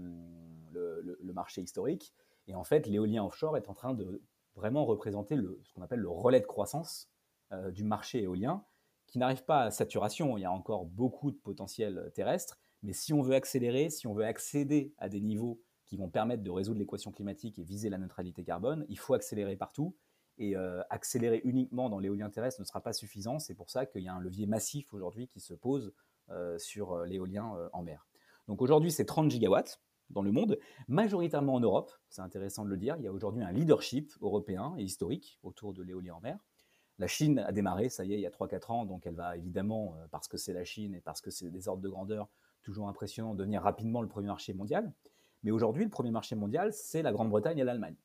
le, marché historique. Et en fait, l'éolien offshore est en train de vraiment représenter ce qu'on appelle le relais de croissance euh, du marché éolien, qui n'arrive pas à saturation. Il y a encore beaucoup de potentiel terrestre. Mais si on veut accélérer, si on veut accéder à des niveaux qui vont permettre de résoudre l'équation climatique et viser la neutralité carbone, il faut accélérer partout. Et euh, accélérer uniquement dans l'éolien terrestre ne sera pas suffisant. C'est pour ça qu'il y a un levier massif aujourd'hui qui se pose euh, sur l'éolien en mer. Donc aujourd'hui, c'est 30 gigawatts dans le monde, majoritairement en Europe. C'est intéressant de le dire. Il y a aujourd'hui un leadership européen et historique autour de l'éolien en mer. La Chine a démarré, ça y est, il y a 3-4 ans, donc elle va évidemment, parce que c'est la Chine et parce que c'est des ordres de grandeur toujours impressionnants, devenir rapidement le premier marché mondial. Mais aujourd'hui, le premier marché mondial, c'est la Grande-Bretagne et l'Allemagne.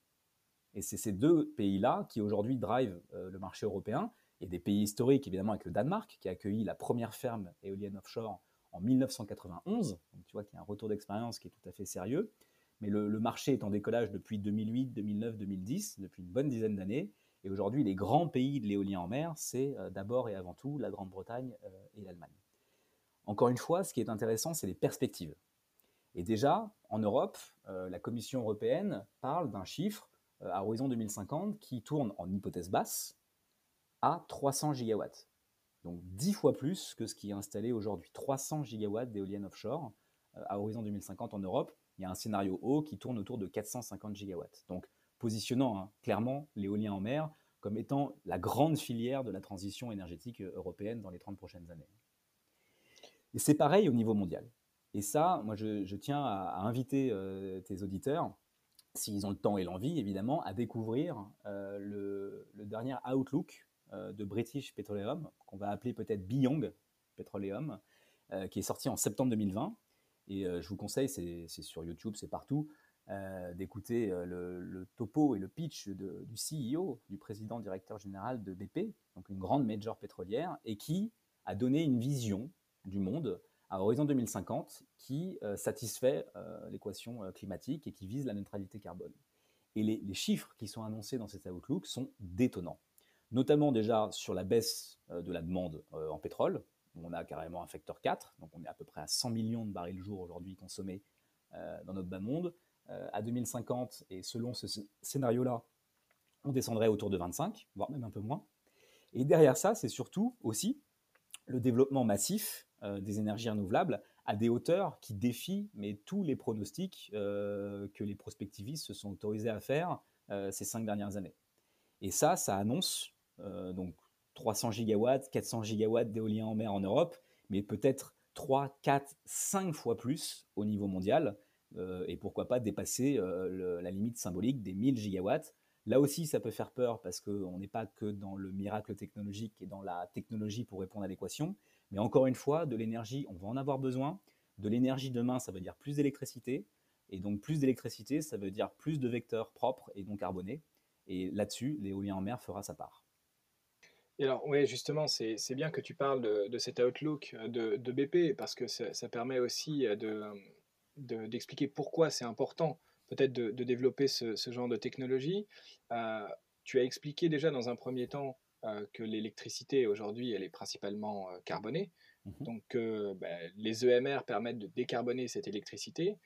Et c'est ces deux pays-là qui aujourd'hui drivent euh, le marché européen. Et des pays historiques, évidemment, avec le Danemark, qui a accueilli la première ferme éolienne offshore en 1991. Donc tu vois qu'il y a un retour d'expérience qui est tout à fait sérieux. Mais le, marché est en décollage depuis 2008, 2009, 2010, depuis une bonne dizaine d'années. Et aujourd'hui, les grands pays de l'éolien en mer, c'est euh, d'abord et avant tout la Grande-Bretagne euh, et l'Allemagne. Encore une fois, ce qui est intéressant, c'est les perspectives. Et déjà, en Europe, la Commission européenne parle d'un chiffre euh, à horizon 2050 qui tourne en hypothèse basse à 300 gigawatts. Donc 10 fois plus que ce qui est installé aujourd'hui. 300 gigawatts d'éoliennes offshore euh, à horizon 2050 en Europe. Il y a un scénario haut qui tourne autour de 450 gigawatts. Donc positionnant hein, clairement l'éolien en mer comme étant la grande filière de la transition énergétique euh, européenne dans les 30 prochaines années. Et c'est pareil au niveau mondial. Et ça, moi, je, tiens à, inviter tes auditeurs s'ils ont le temps et l'envie, évidemment, à découvrir euh, le, dernier Outlook euh, de British Petroleum, qu'on va appeler peut-être Beyond Petroleum, euh, qui est sorti en septembre 2020. Et je vous conseille, c'est sur YouTube, c'est partout, d'écouter le, topo et le pitch du CEO, du président directeur général de BP, donc une grande major pétrolière, et qui a donné une vision du monde à horizon 2050 qui euh, satisfait euh, l'équation euh, climatique et qui vise la neutralité carbone. Et les, chiffres qui sont annoncés dans cet outlook sont détonnants, notamment déjà sur la baisse de la demande en pétrole. On a carrément un facteur 4, donc on est à peu près à 100 millions de barils jour aujourd'hui consommés dans notre bas monde. à 2050, et selon ce scénario-là, on descendrait autour de 25, voire même un peu moins. Et derrière ça, c'est surtout aussi le développement massif euh, des énergies renouvelables à des hauteurs qui défient mais tous les pronostics euh, que les prospectivistes se sont autorisés à faire euh, ces cinq dernières années. Et ça, ça annonce donc 300 gigawatts, 400 gigawatts d'éolien en mer en Europe, mais peut-être 3, 4, 5 fois plus au niveau mondial, et pourquoi pas dépasser la limite symbolique des 1000 gigawatts. Là aussi, ça peut faire peur parce qu'on n'est pas que dans le miracle technologique et dans la technologie pour répondre à l'équation, mais encore une fois, de l'énergie, on va en avoir besoin. De l'énergie demain, ça veut dire plus d'électricité. Et donc plus d'électricité, ça veut dire plus de vecteurs propres et non carbonés. Et là-dessus, l'éolien en mer fera sa part. Et alors, oui, justement, c'est bien que tu parles de, cet outlook de, BP, parce que ça, permet aussi d'expliquer de, pourquoi c'est important peut-être de, développer ce, genre de technologie. Euh, tu as expliqué déjà dans un premier temps euh, que l'électricité aujourd'hui, elle est principalement euh, carbonée. Mmh Donc, euh, ben, les EMR permettent de décarboner cette électricité.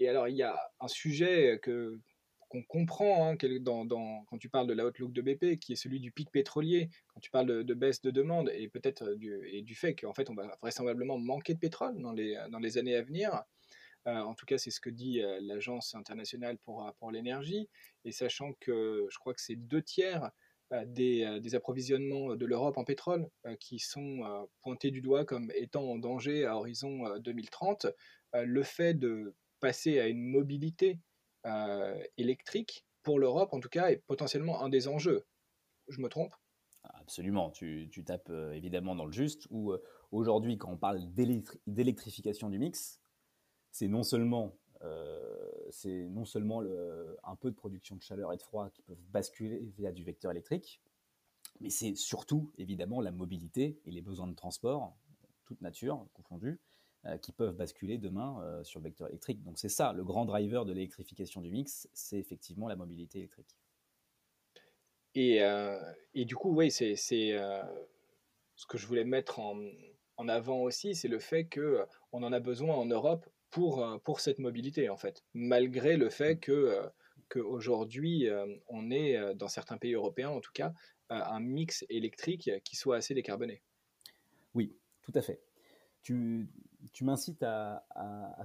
Et alors, il y a un sujet que qu'on comprend hein, dans, quand tu parles de l'outlook de BP, qui est celui du pic pétrolier, quand tu parles de, baisse de demande, et peut-être du, et du fait qu'en fait, on va vraisemblablement manquer de pétrole dans les, années à venir. en tout cas, c'est ce que dit l'Agence internationale pour, l'énergie. Et sachant que je crois que c'est deux tiers euh, des, approvisionnements de l'Europe en pétrole euh, qui sont euh, pointés du doigt comme étant en danger à horizon 2030, le fait de passer à une mobilité électrique pour l'Europe, en tout cas, est potentiellement un des enjeux. Je me trompe? Absolument, tu, tapes évidemment dans le juste, où aujourd'hui, quand on parle d'électrification du mix, c'est non seulement euh, non seulement un peu de production de chaleur et de froid qui peuvent basculer via du vecteur électrique, mais c'est surtout évidemment la mobilité et les besoins de transport, toute nature confondue, euh, qui peuvent basculer demain euh, sur le vecteur électrique. Donc c'est ça, le grand driver de l'électrification du mix, c'est effectivement la mobilité électrique. Et, et du coup, oui, c'est ce que je voulais mettre en, en avant aussi, c'est le fait que on en a besoin en Europe pour, pour cette mobilité, en fait, malgré le fait que qu'aujourd'hui, on est, dans certains pays européens en tout cas, un mix électrique qui soit assez décarboné. Oui, tout à fait. Tu, tu m'incites à,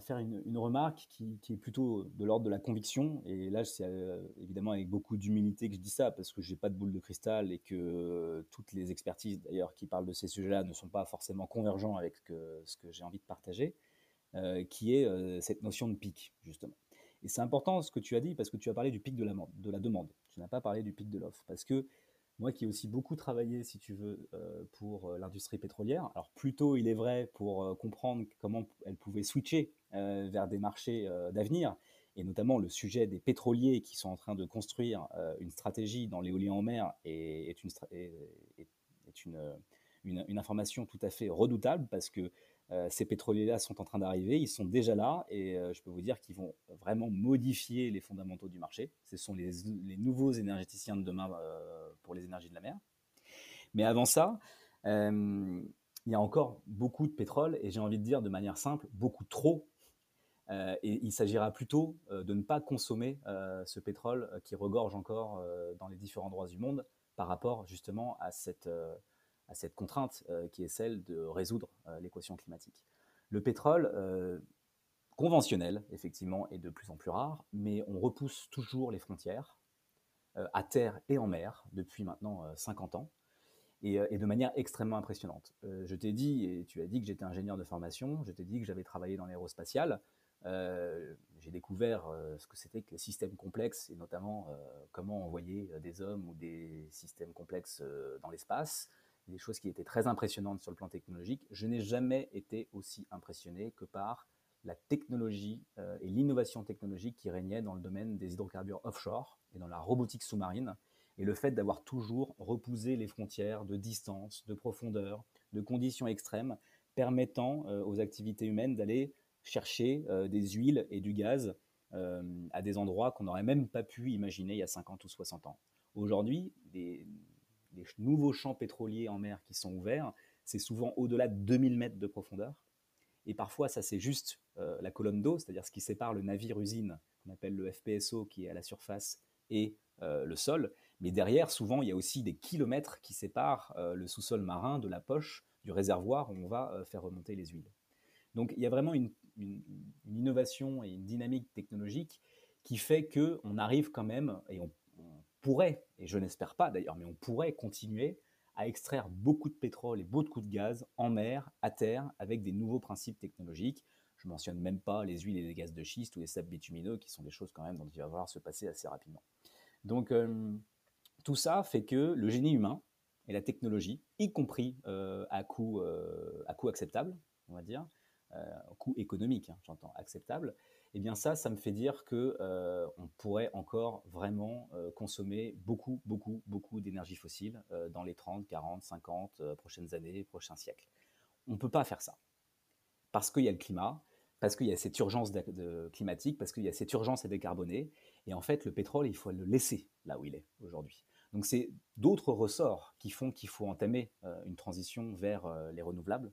faire une, remarque qui, qui, est plutôt de l'ordre de la conviction. Et là, c'est euh, évidemment avec beaucoup d'humilité que je dis ça, parce que je n'ai pas de boule de cristal et que euh, toutes les expertises, d'ailleurs, qui parlent de ces sujets-là ne sont pas forcément convergents avec ce que j'ai envie de partager, euh, qui est cette notion de pic, justement. Et c'est important ce que tu as dit, parce que tu as parlé du pic de la, de la demande. Tu n'as pas parlé du pic de l'offre, parce que moi qui ai aussi beaucoup travaillé, si tu veux, euh, pour euh, l'industrie pétrolière, alors plutôt, il est vrai, pour euh, comprendre comment elle pouvait switcher vers des marchés d'avenir, et notamment le sujet des pétroliers qui sont en train de construire une stratégie dans l'éolien en mer est, une, une, information tout à fait redoutable parce que ces pétroliers-là sont en train d'arriver, ils sont déjà là et euh, je peux vous dire qu'ils vont vraiment modifier les fondamentaux du marché. Ce sont les, nouveaux énergéticiens de demain euh, pour les énergies de la mer. Mais avant ça, il y a encore beaucoup de pétrole et j'ai envie de dire de manière simple, beaucoup trop. et il s'agira plutôt de ne pas consommer ce pétrole qui regorge encore dans les différents endroits du monde par rapport justement à cette à cette contrainte euh, qui est celle de résoudre euh, l'équation climatique. Le pétrole euh, conventionnel, effectivement, est de plus en plus rare, mais on repousse toujours les frontières, à terre et en mer, depuis maintenant 50 ans, et, de manière extrêmement impressionnante. je t'ai dit, et tu as dit que j'étais ingénieur de formation, je t'ai dit que j'avais travaillé dans l'aérospatial, j'ai découvert ce que c'était que les systèmes complexes, et notamment comment envoyer des hommes ou des systèmes complexes dans l'espace, des choses qui étaient très impressionnantes sur le plan technologique. Je n'ai jamais été aussi impressionné que par la technologie euh, et l'innovation technologique qui régnait dans le domaine des hydrocarbures offshore et dans la robotique sous-marine, et le fait d'avoir toujours repoussé les frontières de distance, de profondeur, de conditions extrêmes, permettant euh, aux activités humaines d'aller chercher euh, des huiles et du gaz à des endroits qu'on n'aurait même pas pu imaginer il y a 50 ou 60 ans. Aujourd'hui, des, nouveaux champs pétroliers en mer qui sont ouverts, c'est souvent au-delà de 2000 mètres de profondeur. Et parfois, ça, c'est juste euh, la colonne d'eau, c'est-à-dire ce qui sépare le navire-usine, qu'on appelle le FPSO, qui est à la surface, et euh, le sol. Mais derrière, souvent, il y a aussi des kilomètres qui séparent euh, le sous-sol marin de la poche du réservoir où on va faire remonter les huiles. Donc, il y a vraiment une, une, innovation et une dynamique technologique qui fait qu'on arrive quand même, et on pourrait, et je n'espère pas d'ailleurs, mais on pourrait continuer à extraire beaucoup de pétrole et beaucoup de gaz en mer, à terre, avec des nouveaux principes technologiques. Je ne mentionne même pas les huiles et les gaz de schiste ou les sables bitumineux, qui sont des choses quand même dont il va falloir se passer assez rapidement. Donc euh, tout ça fait que le génie humain et la technologie, y compris euh, à, coût, euh, à coût acceptable, on va dire, coût économique, hein, j'entends, acceptable, eh bien ça, ça me fait dire que euh, on pourrait encore vraiment euh, consommer beaucoup, beaucoup, beaucoup d'énergie fossile euh, dans les 30, 40, 50 prochaines années, prochains siècles. On ne peut pas faire ça. Parce qu'il y a le climat, parce qu'il y a cette urgence climatique, parce qu'il y a cette urgence à décarboner. Et en fait, le pétrole, il faut le laisser là où il est aujourd'hui. Donc c'est d'autres ressorts qui font qu'il faut entamer une transition vers les renouvelables,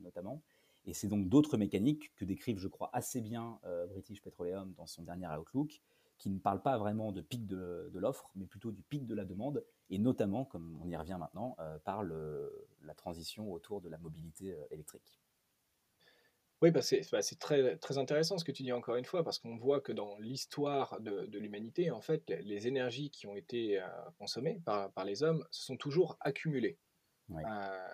notamment. Et c'est donc d'autres mécaniques que décrivent, je crois, assez bien euh, British Petroleum dans son dernier Outlook, qui ne parle pas vraiment de pic de, l'offre, mais plutôt du pic de la demande, et notamment, comme on y revient maintenant, euh, par la transition autour de la mobilité euh, électrique. Oui, bah c'est bah très, intéressant ce que tu dis encore une fois, parce qu'on voit que dans l'histoire de, l'humanité, en fait, les énergies qui ont été consommées par les hommes se sont toujours accumulées. Euh,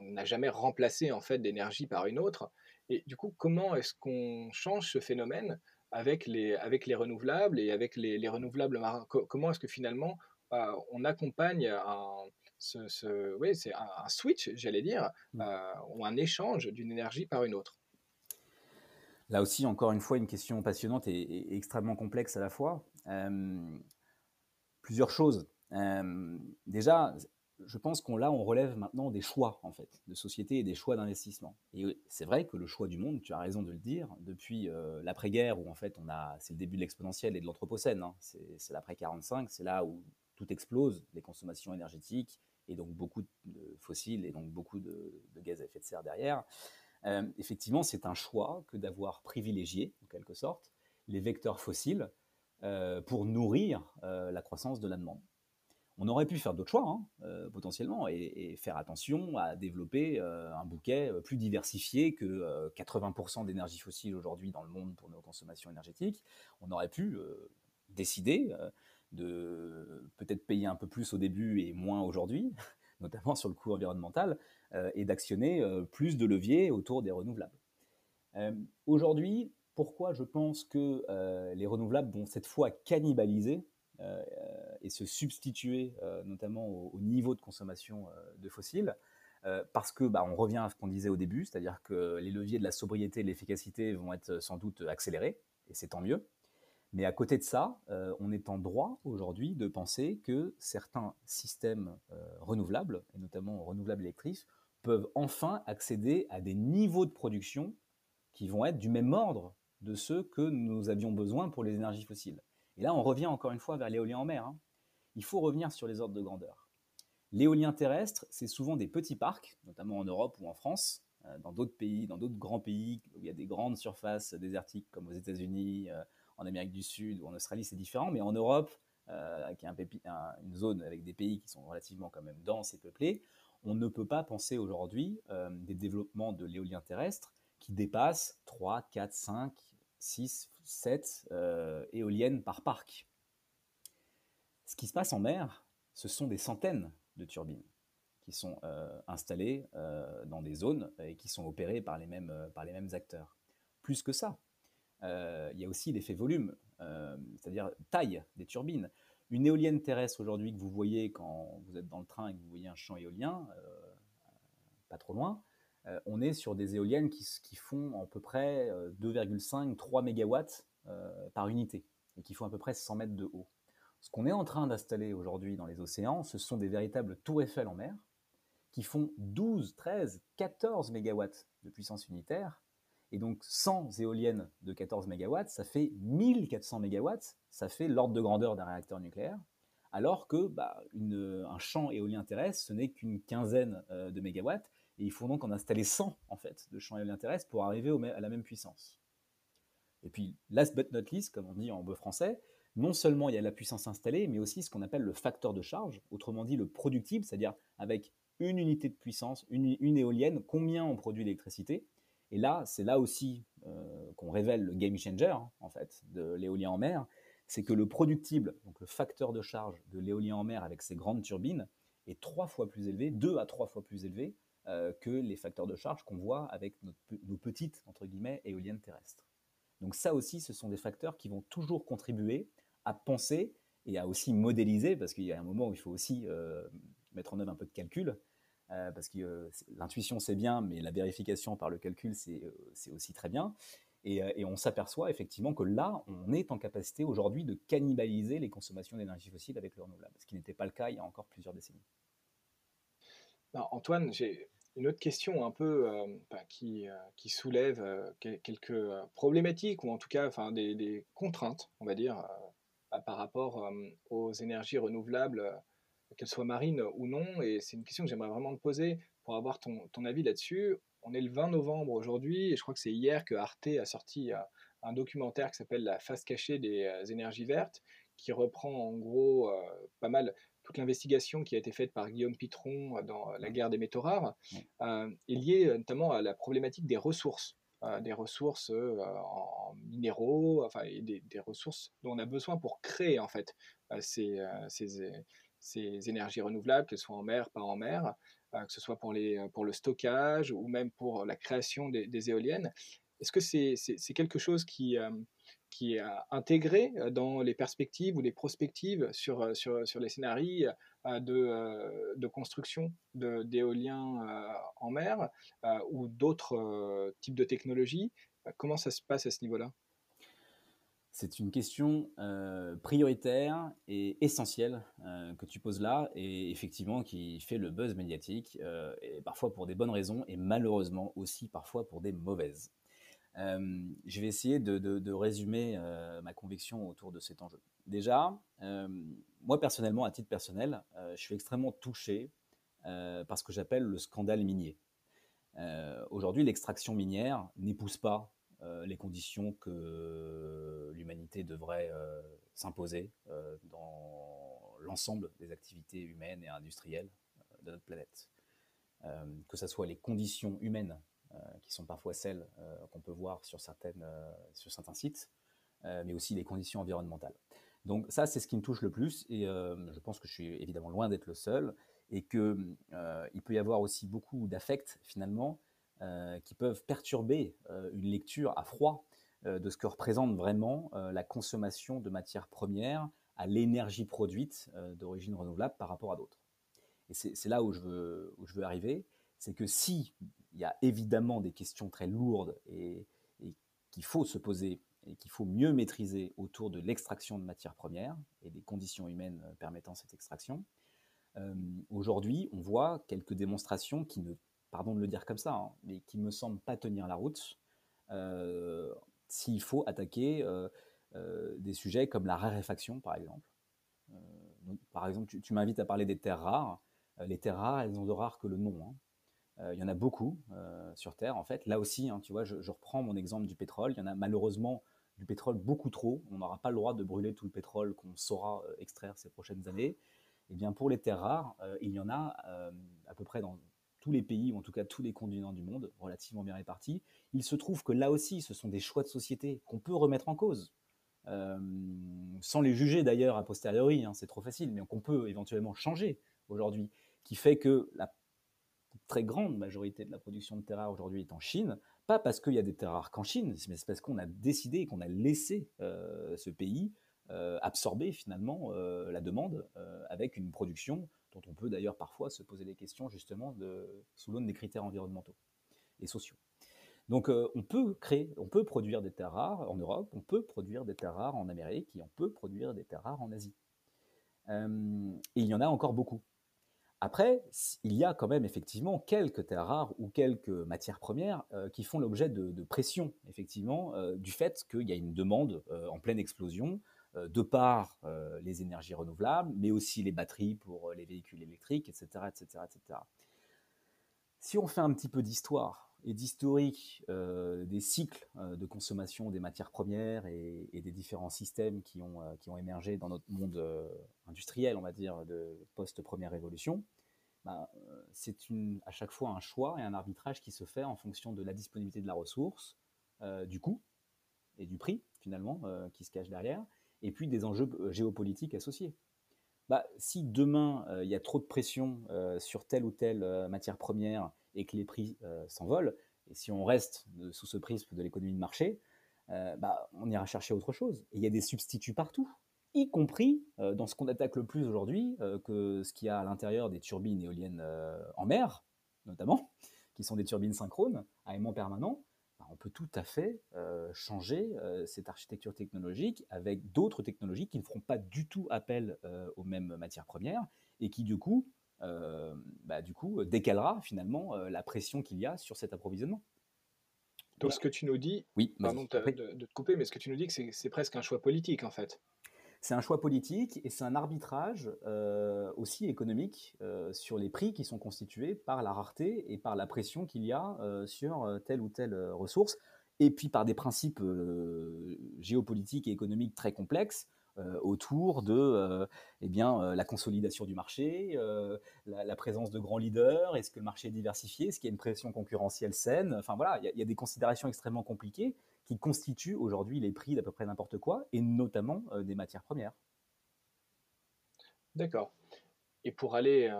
on n'a jamais remplacé en fait d'énergie par une autre. Et du coup, comment est-ce qu'on change ce phénomène avec les, avec les renouvelables et avec les, renouvelables marins? Comment est-ce que finalement euh, on accompagne un, ce, oui, c'est un, switch, j'allais dire, mmh. euh, ou un échange d'une énergie par une autre? Là aussi, encore une fois, une question passionnante et, extrêmement complexe à la fois. plusieurs choses. déjà, je pense qu'on là, on relève maintenant des choix en fait de société et des choix d'investissement. Et c'est vrai que le choix du monde, tu as raison de le dire, depuis euh, l'après-guerre où en fait on a, c'est le début de l'exponentiel et de l'anthropocène. Hein. c'est l'après 45, c'est là où tout explose, les consommations énergétiques, et donc beaucoup de fossiles, et donc beaucoup de, gaz à effet de serre derrière, euh, effectivement, c'est un choix que d'avoir privilégié, en quelque sorte, les vecteurs fossiles euh, pour nourrir la croissance de la demande. On aurait pu faire d'autres choix, hein, potentiellement, et, faire attention à développer un bouquet plus diversifié que 80% d'énergie fossile aujourd'hui dans le monde pour nos consommations énergétiques. On aurait pu décider de peut-être payer un peu plus au début et moins aujourd'hui, (laughs) notamment sur le coût environnemental, euh, et d'actionner euh, plus de leviers autour des renouvelables. Euh, aujourd'hui, pourquoi je pense que les renouvelables vont cette fois cannibaliser et se substituer notamment au, niveau de consommation de fossiles parce que bah, on revient à ce qu'on disait au début, c'est-à-dire que les leviers de la sobriété et de l'efficacité vont être sans doute accélérés, et c'est tant mieux. Mais à côté de ça, euh, on est en droit aujourd'hui de penser que certains systèmes euh, renouvelables, et notamment renouvelables électriques, peuvent enfin accéder à des niveaux de production qui vont être du même ordre de ceux que nous avions besoin pour les énergies fossiles. Et là, on revient encore une fois vers l'éolien en mer. Hein. Il faut revenir sur les ordres de grandeur. L'éolien terrestre, c'est souvent des petits parcs, notamment en Europe ou en France, euh, dans d'autres pays, dans d'autres grands pays où il y a des grandes surfaces désertiques comme aux États-Unis, en Amérique du Sud ou en Australie, c'est différent, mais en Europe, euh, qui est une zone avec des pays qui sont relativement quand même denses et peuplés, on ne peut pas penser aujourd'hui euh, des développements de l'éolien terrestre qui dépassent 3, 4, 5, 6, 7 éoliennes par parc. Ce qui se passe en mer, ce sont des centaines de turbines qui sont euh, installées dans des zones et qui sont opérées par les mêmes, par les mêmes acteurs. Plus que ça, euh, il y a aussi l'effet volume, euh, c'est-à-dire taille des turbines. Une éolienne terrestre aujourd'hui que vous voyez quand vous êtes dans le train et que vous voyez un champ éolien, euh, pas trop loin, on est sur des éoliennes qui, font à peu près 2,5-3 MW par unité et qui font à peu près 100 mètres de haut. Ce qu'on est en train d'installer aujourd'hui dans les océans, ce sont des véritables tours Eiffel en mer qui font 12, 13, 14 MW de puissance unitaire et donc 100 éoliennes de 14 MW, ça fait 1400 MW, ça fait l'ordre de grandeur d'un réacteur nucléaire, alors que bah, un champ éolien terrestre, ce n'est qu'une quinzaine euh, de mégawatts, et il faut donc en installer 100 en fait, de champs éoliens terrestres pour arriver à la même puissance. Et puis, last but not least, comme on dit en beau français, non seulement il y a la puissance installée, mais aussi ce qu'on appelle le facteur de charge, autrement dit le productible, c'est-à-dire avec une unité de puissance, une, éolienne, combien on produit d'électricité, et là, c'est là aussi euh, qu'on révèle le game changer, hein, en fait, de l'éolien en mer, c'est que le productible, donc le facteur de charge de l'éolien en mer avec ses grandes turbines, est trois fois plus élevé, deux à trois fois plus élevé euh, que les facteurs de charge qu'on voit avec nos petites, entre guillemets, éoliennes terrestres. Donc ça aussi, ce sont des facteurs qui vont toujours contribuer à penser et à aussi modéliser, parce qu'il y a un moment où il faut aussi euh, mettre en œuvre un peu de calcul, euh, parce que l'intuition c'est bien, mais la vérification par le calcul c'est aussi très bien. Et, on s'aperçoit effectivement que là, on est en capacité aujourd'hui de cannibaliser les consommations d'énergie fossile avec le renouvelable, ce qui n'était pas le cas il y a encore plusieurs décennies. Antoine, j'ai une autre question un peu qui, qui, soulève quelques problématiques ou en tout cas enfin, des, contraintes, on va dire, par rapport aux énergies renouvelables qu'elle soit marine ou non. Et c'est une question que j'aimerais vraiment te poser pour avoir ton, ton avis là-dessus. On est le 20 novembre aujourd'hui, et je crois que c'est hier que Arte a sorti euh, un documentaire qui s'appelle La face cachée des euh, énergies vertes, qui reprend en gros euh, pas mal toute l'investigation qui a été faite par Guillaume Pitron dans La guerre des métaux rares, euh, est liée notamment à la problématique des ressources. des ressources en, minéraux, enfin, et des, des, ressources dont on a besoin pour créer en fait ces, ces, ces énergies renouvelables, qu'elles soient en mer, pas en mer, euh, que ce soit pour, les, pour le stockage ou même pour la création des, éoliennes. Est-ce que c'est quelque chose qui, euh, qui est intégré dans les perspectives ou les prospectives sur, sur les scénarios euh, de, construction d'éoliens en mer ou d'autres types de technologies Comment ça se passe à ce niveau-là? C'est une question euh, prioritaire et essentielle euh, que tu poses là et effectivement qui fait le buzz médiatique, euh, parfois pour des bonnes raisons et malheureusement aussi parfois pour des mauvaises. Je vais essayer de, résumer ma conviction autour de cet enjeu. Déjà, moi personnellement, à titre personnel, je suis extrêmement touché par ce que j'appelle le scandale minier. Aujourd'hui, l'extraction minière n'épouse pas les conditions que l'humanité devrait s'imposer dans l'ensemble des activités humaines et industrielles de notre planète. que ce soit les conditions humaines euh, qui sont parfois celles euh, qu'on peut voir sur, certaines, euh, sur certains sites, mais aussi les conditions environnementales. Donc ça, c'est ce qui me touche le plus, et je pense que je suis évidemment loin d'être le seul, et qu'il il peut y avoir aussi beaucoup d'affects, finalement, qui peuvent perturber une lecture à froid de ce que représente vraiment la consommation de matières premières à l'énergie produite d'origine renouvelable par rapport à d'autres. Et c'est là où je, veux, où je veux arriver, c'est que si il y a évidemment des questions très lourdes et, qu'il faut se poser et qu'il faut mieux maîtriser autour de l'extraction de matières premières et des conditions humaines euh, permettant cette extraction. Euh, aujourd'hui, on voit quelques démonstrations qui ne, pardon de le dire comme ça, hein, mais qui me semblent pas tenir la route. Euh, s'il faut attaquer des sujets comme la raréfaction, par exemple. par exemple, tu, m'invites à parler des terres rares. les terres rares, elles ont de rares que le nom. Hein. Euh, il y en a beaucoup euh, sur Terre, en fait. Là aussi, hein, tu vois, je, reprends mon exemple du pétrole. Il y en a malheureusement du pétrole beaucoup trop. On n'aura pas le droit de brûler tout le pétrole qu'on saura euh, extraire ces prochaines années. Eh bien, pour les terres rares, il y en a à peu près dans tous les pays, ou en tout cas tous les continents du monde, relativement bien répartis. Il se trouve que là aussi, ce sont des choix de société qu'on peut remettre en cause. sans les juger d'ailleurs a posteriori, hein, c'est trop facile, mais qu'on peut éventuellement changer aujourd'hui, qui fait que la très grande majorité de la production de terres rares aujourd'hui est en Chine, pas parce qu'il y a des terres rares qu'en Chine, mais c'est parce qu'on a décidé et qu'on a laissé euh, ce pays euh, absorber finalement euh, la demande avec une production dont on peut d'ailleurs parfois se poser des questions justement sous l'aune des critères environnementaux et sociaux. Donc on peut créer, on peut produire des terres rares en Europe, on peut produire des terres rares en Amérique et on peut produire des terres rares en Asie. et il y en a encore beaucoup. Après, il y a quand même effectivement quelques terres rares ou quelques matières premières euh, qui font l'objet de, pression, effectivement, euh, du fait qu'il y a une demande euh, en pleine explosion de par les énergies renouvelables, mais aussi les batteries pour les véhicules électriques, etc., etc., etc. Si on fait un petit peu d'histoire et d'historique des cycles de consommation des matières premières et, des différents systèmes qui ont, qui ont émergé dans notre monde industriel, on va dire, de post-première révolution, bah, c'est à chaque fois un choix et un arbitrage qui se fait en fonction de la disponibilité de la ressource, du coût et du prix, finalement, qui se cache derrière, et puis des enjeux géopolitiques associés. Bah, si demain il y a trop de pression sur telle ou telle matière première et que les prix s'envolent, et si on reste sous ce prisme de l'économie de marché, bah, on ira chercher autre chose. Et il y a des substituts partout y compris euh, dans ce qu'on attaque le plus aujourd'hui, euh, que ce qu'il y a à l'intérieur des turbines éoliennes euh, en mer, notamment, qui sont des turbines synchrones à aimant permanent, bah, on peut tout à fait changer cette architecture technologique avec d'autres technologies qui ne feront pas du tout appel aux mêmes matières premières et qui du coup, bah, du coup décalera finalement la pression qu'il y a sur cet approvisionnement. Donc ce que tu nous dis, oui, pardon de, de, te couper, mais ce que tu nous dis, c'est presque un choix politique en fait. C'est un choix politique et c'est un arbitrage euh, aussi économique euh, sur les prix qui sont constitués par la rareté et par la pression qu'il y a euh, sur telle ou telle ressource, et puis par des principes géopolitiques et économiques très complexes euh, autour de euh, eh bien, euh, la consolidation du marché, la, présence de grands leaders, est-ce que le marché est diversifié, est-ce qu'il y a une pression concurrentielle saine Enfin voilà, il y, a des considérations extrêmement compliquées qui constituent aujourd'hui les prix d'à peu près n'importe quoi, et notamment des matières premières. D'accord. Et pour aller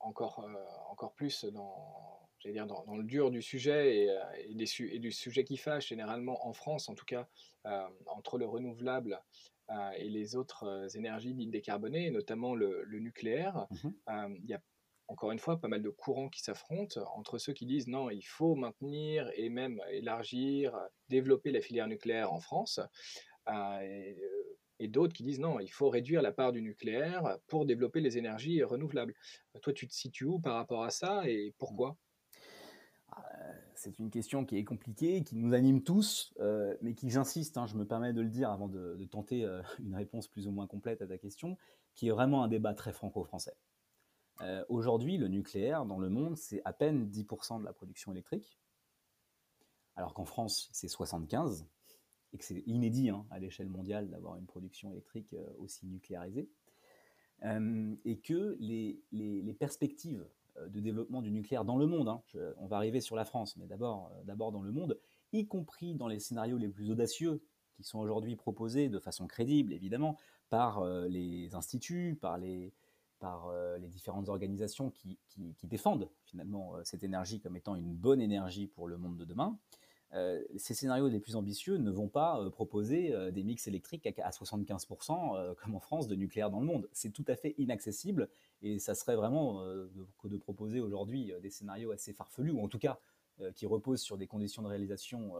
encore, encore plus dans, dire dans, le dur du sujet et, des et, du sujet qui fâche, généralement en France en tout cas, entre le renouvelable euh, et les autres euh, énergies dites décarbonées, notamment le, nucléaire, mmh euh, il y a encore une fois pas mal de courants qui s'affrontent entre ceux qui disent non, il faut maintenir et même élargir, développer la filière nucléaire en France, et, d'autres qui disent non, il faut réduire la part du nucléaire pour développer les énergies renouvelables. Toi, tu te situes où par rapport à ça et pourquoi? C'est une question qui est compliquée, qui nous anime tous, euh, mais qui, j'insiste, hein, je me permets de le dire avant de, tenter euh, une réponse plus ou moins complète à ta question, qui est vraiment un débat très franco-français. Euh, aujourd'hui, le nucléaire dans le monde, c'est à peine 10% de la production électrique, alors qu'en France, c'est 75%, et que c'est inédit hein, à l'échelle mondiale d'avoir une production électrique aussi nucléarisée, et que les, perspectives de développement du nucléaire dans le monde. Hein. on va arriver sur la France, mais d'abord, euh, d'abord dans le monde, y compris dans les scénarios les plus audacieux qui sont aujourd'hui proposés de façon crédible, évidemment, par euh, les instituts, par les, par les différentes organisations qui, qui, défendent finalement cette énergie comme étant une bonne énergie pour le monde de demain. Euh, ces scénarios les plus ambitieux ne vont pas euh, proposer euh, des mix électriques à, 75% comme en France de nucléaire dans le monde. C'est tout à fait inaccessible et ça serait vraiment que de proposer aujourd'hui des scénarios assez farfelus ou en tout cas qui reposent sur des conditions de réalisation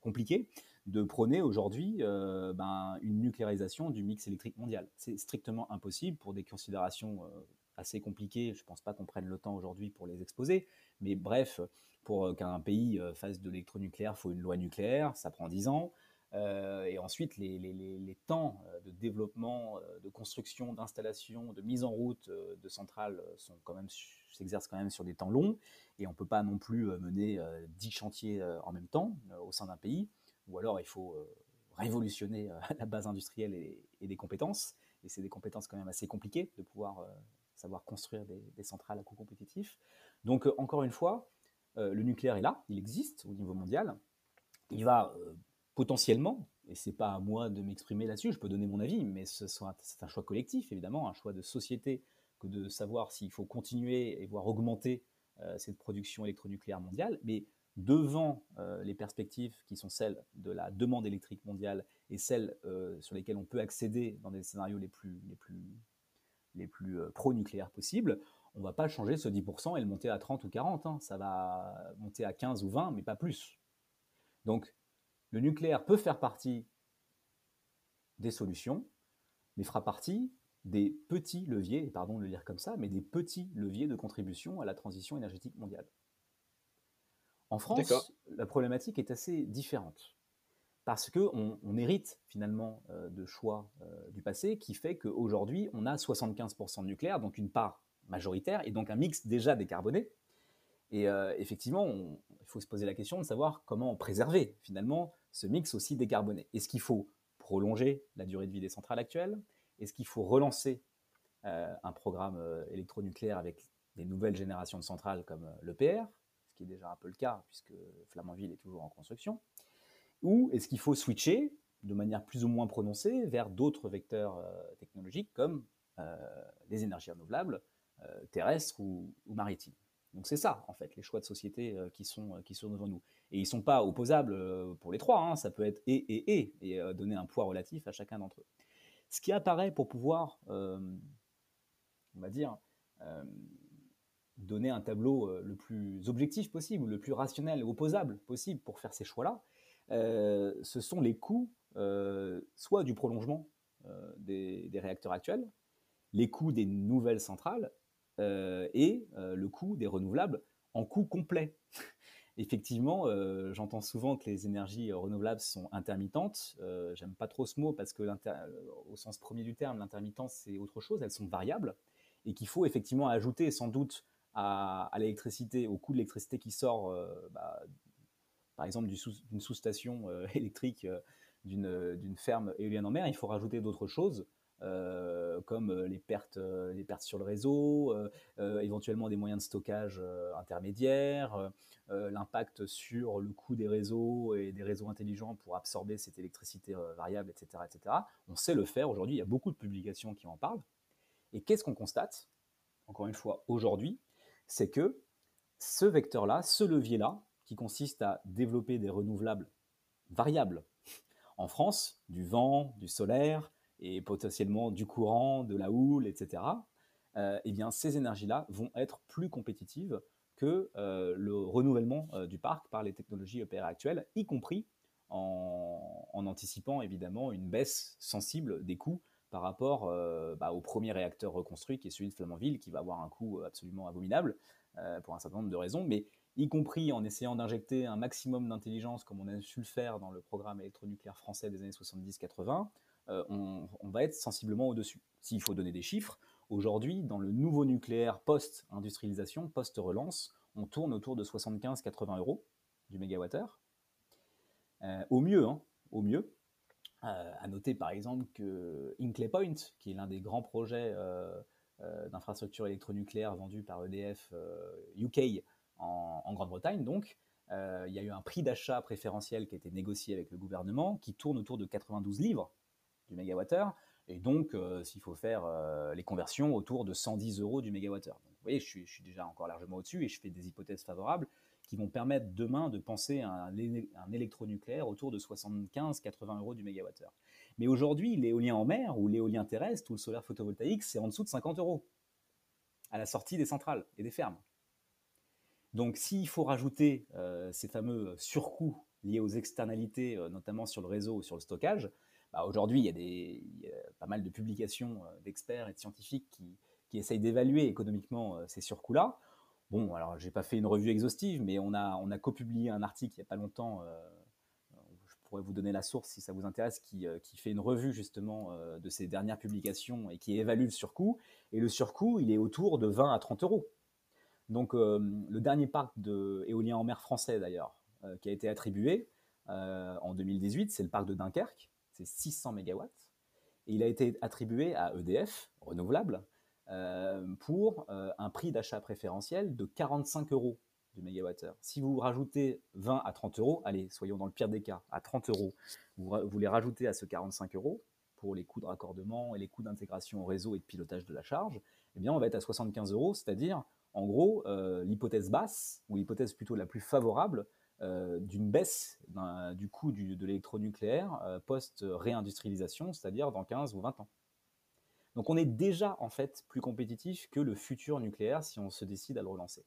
compliquées, de prôner aujourd'hui ben, une nucléarisation du mix électrique mondial. C'est strictement impossible pour des considérations assez compliquées. Je ne pense pas qu'on prenne le temps aujourd'hui pour les exposer, mais bref, pour euh, qu'un pays euh, fasse de l'électronucléaire, il faut une loi nucléaire, ça prend 10 ans. Euh, et ensuite, les, temps de développement, de construction, d'installation, de mise en route de centrales s'exercent quand même sur des temps longs. Et on ne peut pas non plus mener 10 chantiers en même temps au sein d'un pays. Ou alors, il faut révolutionner (laughs) la base industrielle et, des compétences. Et c'est des compétences quand même assez compliquées de pouvoir savoir construire des, des centrales à coût compétitif. Donc, encore une fois, le nucléaire est là, il existe au niveau mondial. Il va euh, potentiellement, et c'est pas à moi de m'exprimer là-dessus, je peux donner mon avis, mais c'est un choix collectif évidemment, un choix de société que de savoir s'il faut continuer et voire augmenter euh, cette production électronucléaire mondiale. Mais devant les perspectives qui sont celles de la demande électrique mondiale et celles sur lesquelles on peut accéder dans des scénarios les plus, les plus, les plus pro-nucléaires possibles, on va pas changer ce 10% et le monter à 30 ou 40. Hein. Ça va monter à 15 ou 20, mais pas plus. Donc, le nucléaire peut faire partie des solutions, mais fera partie des petits leviers, pardon de le dire comme ça, mais des petits leviers de contribution à la transition énergétique mondiale. En France, la problématique est assez différente parce qu'on on hérite finalement euh, de choix euh, du passé qui fait qu'aujourd'hui, on a 75% de nucléaire, donc une part majoritaire et donc un mix déjà décarboné. Et euh, effectivement, il faut se poser la question de savoir comment préserver finalement ce mix aussi décarboné. Est-ce qu'il faut prolonger la durée de vie des centrales actuelles? Est-ce qu'il faut relancer euh, un programme euh, électronucléaire avec des nouvelles générations de centrales comme l'EPR, ce qui est déjà un peu le cas puisque Flamanville est toujours en construction? Ou est-ce qu'il faut switcher de manière plus ou moins prononcée vers d'autres vecteurs technologiques comme les énergies renouvelables terrestres ou, maritimes. Donc c'est ça, en fait, les choix de société euh, qui, sont, euh, qui sont devant nous. Et ils ne sont pas opposables pour les trois, hein. ça peut être et, et, et, donner un poids relatif à chacun d'entre eux. Ce qui apparaît pour pouvoir, on va dire, donner un tableau le plus objectif possible, le plus rationnel, opposable possible pour faire ces choix-là, ce sont les coûts, soit du prolongement des, réacteurs actuels, les coûts des nouvelles centrales, euh, et euh, le coût des renouvelables en coût complet. (laughs) Effectivement, euh, j'entends souvent que les énergies renouvelables sont intermittentes. J'aime pas trop ce mot parce que, au sens premier du terme, l'intermittence c'est autre chose. Elles sont variables et qu'il faut effectivement ajouter sans doute à, l'électricité, au coût de l'électricité qui sort, bah, par exemple d'une sous-station (laughs) électrique d'une ferme éolienne en mer, il faut rajouter d'autres choses euh, comme euh, les pertes, euh, les pertes sur le réseau, éventuellement des moyens de stockage intermédiaires, l'impact sur le coût des réseaux et des réseaux intelligents pour absorber cette électricité variable, etc., etc. On sait le faire aujourd'hui, il y a beaucoup de publications qui en parlent. Et qu'est-ce qu'on constate, encore une fois, aujourd'hui, c'est que ce vecteur-là, ce levier-là, qui consiste à développer des renouvelables variables, en France, du vent, du solaire, et potentiellement du courant, de la houle, etc., euh, eh bien, ces énergies-là vont être plus compétitives que euh, le renouvellement euh, du parc par les technologies EPR actuelles, y compris en, anticipant évidemment une baisse sensible des coûts par rapport bah, au premier réacteur reconstruit qui est celui de Flamanville, qui va avoir un coût absolument abominable pour un certain nombre de raisons. Mais y compris en essayant d'injecter un maximum d'intelligence, comme on a su le faire dans le programme électronucléaire français des années 70-80, on, on, va être sensiblement au-dessus. S'il faut donner des chiffres, aujourd'hui, dans le nouveau nucléaire post-industrialisation, post-relance, on tourne autour de 75-80 euros du mégawattheure. Euh, au mieux, hein, au mieux. Euh, à noter par exemple que Hinkley Point, qui est l'un des grands projets euh, d'infrastructure électronucléaire vendus par EDF UK en, en Grande-Bretagne, donc, il y a eu un prix d'achat préférentiel qui a été négocié avec le gouvernement qui tourne autour de 92 livres du mégawattheure. Et donc, s'il faut faire les conversions, autour de 110 euros du mégawattheure. vous voyez, je suis, déjà encore largement au-dessus et je fais des hypothèses favorables qui vont permettre demain de penser à un, électronucléaire autour de 75-80 euros du mégawattheure. Mais aujourd'hui, l'éolien en mer ou l'éolien terrestre ou le solaire photovoltaïque, c'est en dessous de 50 euros à la sortie des centrales et des fermes. Donc s'il faut rajouter euh, ces fameux surcoûts liés aux externalités, euh, notamment sur le réseau ou sur le stockage, bah, aujourd'hui il, y, a pas mal de publications euh, d'experts et de scientifiques qui, essayent d'évaluer économiquement ces surcoûts-là. Bon, alors j'ai pas fait une revue exhaustive, mais on a, copublié un article il n'y a pas longtemps, euh, je pourrais vous donner la source si ça vous intéresse, qui, euh, fait une revue justement euh, de ces dernières publications et qui évalue le surcoût. Et le surcoût, il est autour de 20 à 30 euros. Donc le dernier parc d'éolien en mer français d'ailleurs, qui a été attribué en 2018, c'est le parc de Dunkerque, c'est 600 MW. Et il a été attribué à EDF, renouvelable, euh, pour euh, un prix d'achat préférentiel de 45 euros du mégawattheure. Si vous rajoutez 20 à 30 euros, allez, soyons dans le pire des cas, à 30 euros, vous, les rajoutez à ce 45 euros pour les coûts de raccordement et les coûts d'intégration au réseau et de pilotage de la charge, eh bien on va être à 75 euros, c'est-à-dire en gros euh, l'hypothèse basse, ou l'hypothèse plutôt la plus favorable d'une baisse du coût de l'électronucléaire post-réindustrialisation, c'est-à-dire dans 15 ou 20 ans. Donc on est déjà en fait plus compétitif que le futur nucléaire si on se décide à le relancer.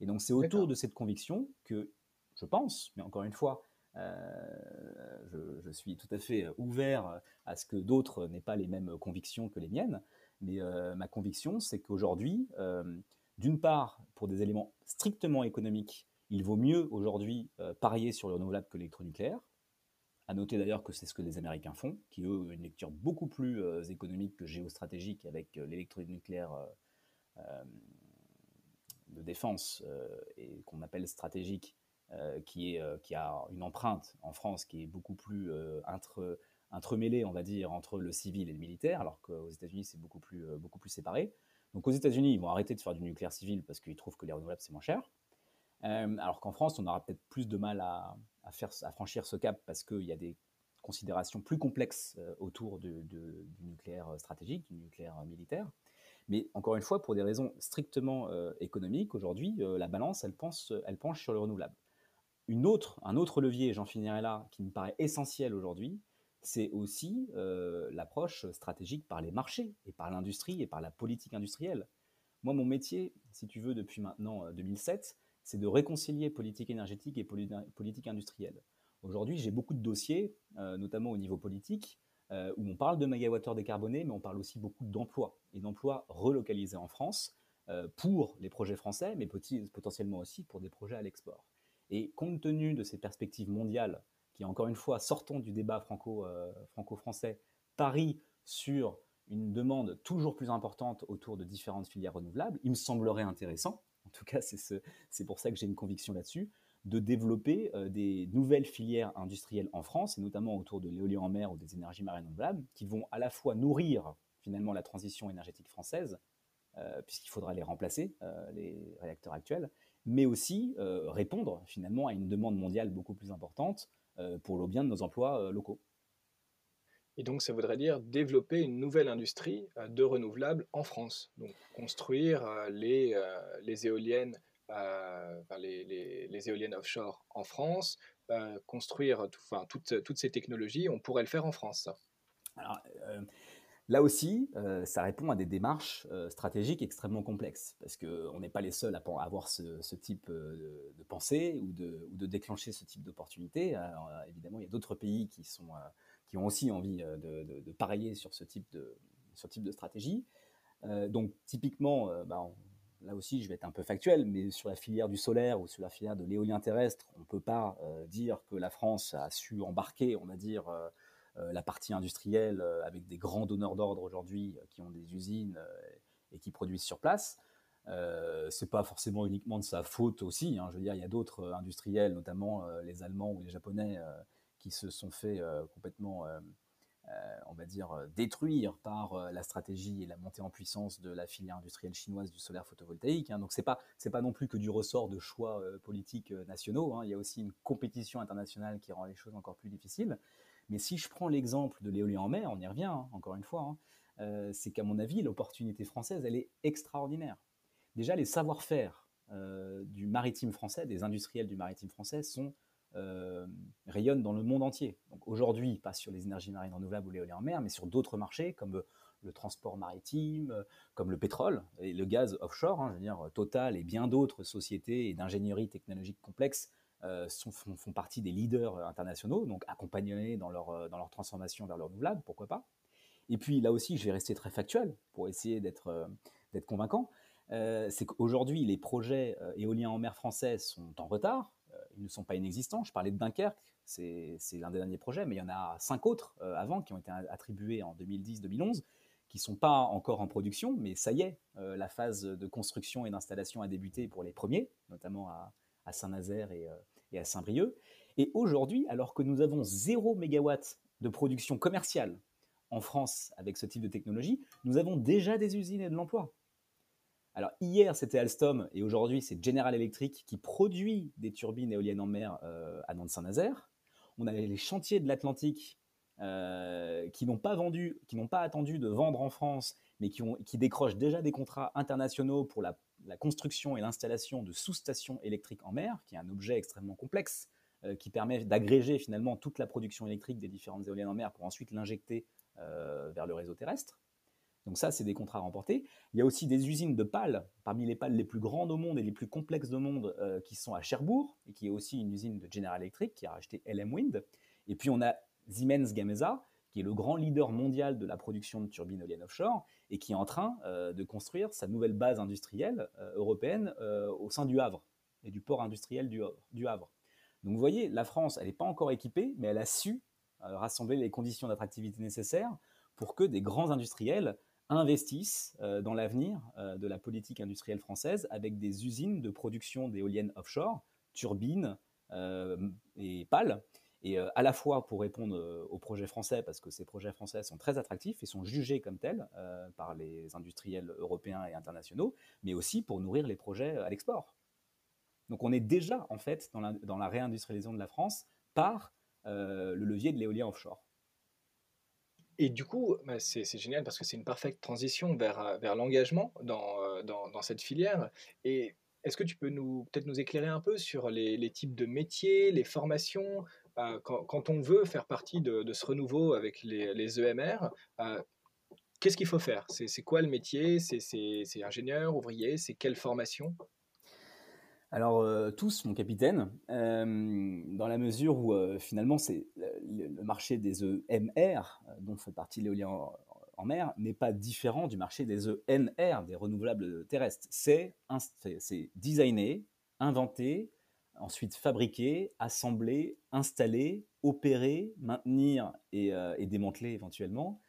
Et donc c'est autour de cette conviction que je pense, mais encore une fois, euh, je, suis tout à fait ouvert à ce que d'autres n'aient pas les mêmes convictions que les miennes, mais euh, ma conviction c'est qu'aujourd'hui, euh, d'une part, pour des éléments strictement économiques, il vaut mieux aujourd'hui parier sur le renouvelable que l'électronucléaire, à noter d'ailleurs que c'est ce que les Américains font, qui eux ont une lecture beaucoup plus euh, économique que géostratégique avec euh, l'électronucléaire euh, de défense et qu'on appelle stratégique, qui, a une empreinte en France qui est beaucoup plus entre, entremêlée, on va dire, entre le civil et le militaire, alors qu'aux États-Unis c'est beaucoup plus, beaucoup plus séparé. Donc aux États-Unis, ils vont arrêter de faire du nucléaire civil parce qu'ils trouvent que les renouvelables c'est moins cher. Alors qu'en France, on aura peut-être plus de mal à, franchir ce cap parce qu'il y a des considérations plus complexes euh, autour du nucléaire stratégique, du nucléaire militaire. Mais encore une fois, pour des raisons strictement euh, économiques, aujourd'hui, euh, la balance, elle, penche sur le renouvelable. Un autre levier, j'en finirai là, qui me paraît essentiel aujourd'hui, c'est aussi l'approche stratégique par les marchés et par l'industrie et par la politique industrielle. Moi, mon métier, si tu veux, depuis maintenant 2007, c'est de réconcilier politique énergétique et politique industrielle. Aujourd'hui, j'ai beaucoup de dossiers, euh, notamment au niveau politique, euh, où on parle de mégawattheures décarbonés, mais on parle aussi beaucoup d'emplois, et d'emplois relocalisés en France euh, pour les projets français, mais potentiellement aussi pour des projets à l'export. Et compte tenu de ces perspectives mondiales, qui encore une fois, sortons du débat franco-français, Paris sur une demande toujours plus importante autour de différentes filières renouvelables, il me semblerait intéressant en tout cas c'est pour ça que j'ai une conviction là-dessus, de développer euh, des nouvelles filières industrielles en France, et notamment autour de l'éolien en mer ou des énergies marines renouvelables, qui vont à la fois nourrir finalement la transition énergétique française, euh, puisqu'il faudra les remplacer, euh, les réacteurs actuels, mais aussi répondre finalement à une demande mondiale beaucoup plus importante pour le bien de nos emplois locaux. Et donc, ça voudrait dire développer une nouvelle industrie euh, de renouvelables en France. Donc, construire euh, les, euh, les éoliennes, les, éoliennes offshore en France, construire toutes, ces technologies, on pourrait le faire en France. Alors, là aussi, ça répond à des démarches stratégiques extrêmement complexes, parce qu'on n'est pas les seuls à, avoir ce, type de, pensée ou de déclencher ce type d'opportunité. évidemment, il y a d'autres pays qui sont qui ont aussi envie euh, de, parier sur ce type de, sur type de stratégie. Euh, donc typiquement, euh, bah, là aussi je vais être un peu factuel, mais sur la filière du solaire ou sur la filière de l'éolien terrestre, on ne peut pas dire que la France a su embarquer, on va dire, la partie industrielle avec des grands donneurs d'ordre aujourd'hui qui ont des usines et qui produisent sur place. Euh, c'est pas forcément uniquement de sa faute aussi. Hein. Je veux dire, il y a d'autres industriels, notamment les Allemands ou les Japonais, qui se sont fait complètement euh, on va dire, euh, détruire par euh, la stratégie et la montée en puissance de la filière industrielle chinoise du solaire photovoltaïque. Hein. Donc c'est pas pas non plus que du ressort de choix politiques nationaux. Hein. Il y a aussi une compétition internationale qui rend les choses encore plus difficiles. Mais si je prends l'exemple de l'éolien en mer, on y revient hein, encore une fois. c'est qu'à mon avis, l'opportunité française, elle est extraordinaire. Déjà, les savoir-faire du maritime français, des industriels du maritime français, sont euh, rayonne dans le monde entier. Donc aujourd'hui, pas sur les énergies marines renouvelables ou l'éolien en mer, mais sur d'autres marchés comme le transport maritime, comme le pétrole et le gaz offshore. Hein, je veux dire, Total et bien d'autres sociétés et d'ingénierie technologique complexe euh, font, partie des leaders internationaux, donc accompagnés dans leur, euh, dans leur transformation vers le renouvelable, pourquoi pas. Et puis là aussi, je vais rester très factuel pour essayer d'être convaincant. c'est qu'aujourd'hui, les projets éoliens en mer français sont en retard ils ne sont pas inexistants. Je parlais de Dunkerque, c'est l'un des derniers projets, mais il y en a cinq autres euh, avant qui ont été attribués en 2010-2011, qui ne sont pas encore en production, mais ça y est, euh, la phase de construction et d'installation a débuté pour les premiers, notamment à, Saint-Nazaire et, euh, et, à Saint-Brieuc. Et aujourd'hui, alors que nous avons 0 MW de production commerciale en France avec ce type de technologie, nous avons déjà des usines et de l'emploi. Alors hier c'était Alstom et aujourd'hui c'est General Electric qui produit des turbines éoliennes en mer euh, à Nantes-Saint-Nazaire. On a les chantiers de l'Atlantique euh, qui n'ont pas attendu de vendre en France, mais qui décrochent déjà des contrats internationaux pour la, construction et l'installation de sous-stations électriques en mer, qui est un objet extrêmement complexe euh, qui permet d'agréger finalement toute la production électrique des différentes éoliennes en mer pour ensuite l'injecter vers le réseau terrestre. Donc ça, c'est des contrats remportés. Il y a aussi des usines de pales, parmi les pales les plus grandes au monde et les plus complexes au monde, euh, qui sont à Cherbourg, et qui est aussi une usine de General Electric, qui a racheté LM Wind. Et puis on a Siemens Gamesa, qui est le grand leader mondial de la production de turbines éoliennes offshore, et qui est en train euh, de construire sa nouvelle base industrielle euh, européenne au sein du Havre, et du port industriel du, du Havre. Donc vous voyez, la France, elle n'est pas encore équipée, mais elle a su rassembler les conditions d'attractivité nécessaires pour que des grands industriels investissent euh, dans l'avenir euh, de la politique industrielle française avec des usines de production d'éoliennes offshore, turbines euh, et pales, et à la fois pour répondre aux projets français, parce que ces projets français sont très attractifs et sont jugés comme tels par les industriels européens et internationaux, mais aussi pour nourrir les projets à l'export. Donc on est déjà en fait dans la, dans la réindustrialisation de la France par le levier de l'éolien offshore. Et du coup, bah, c'est génial parce que c'est une parfaite transition vers, euh, vers l'engagement dans, euh, dans, dans, cette filière. Et est-ce que tu peux peut-être nous éclairer un peu sur les, les types de métiers, les formations euh, quand, quand, on veut faire partie de, de ce renouveau avec les, les EMR, qu'est-ce qu'il faut faire? C'est quoi le métier? C'est ingénieur, ouvrier C'est quelle formation? Alors euh, tous, mon capitaine, euh, dans la mesure où euh, finalement c'est le, marché des EMR, dont fait partie l'éolien en, mer, n'est pas différent du marché des ENR, des renouvelables terrestres. C'est designer, inventer, ensuite fabriquer, assembler, installer, opérer, maintenir et, et démanteler éventuellement,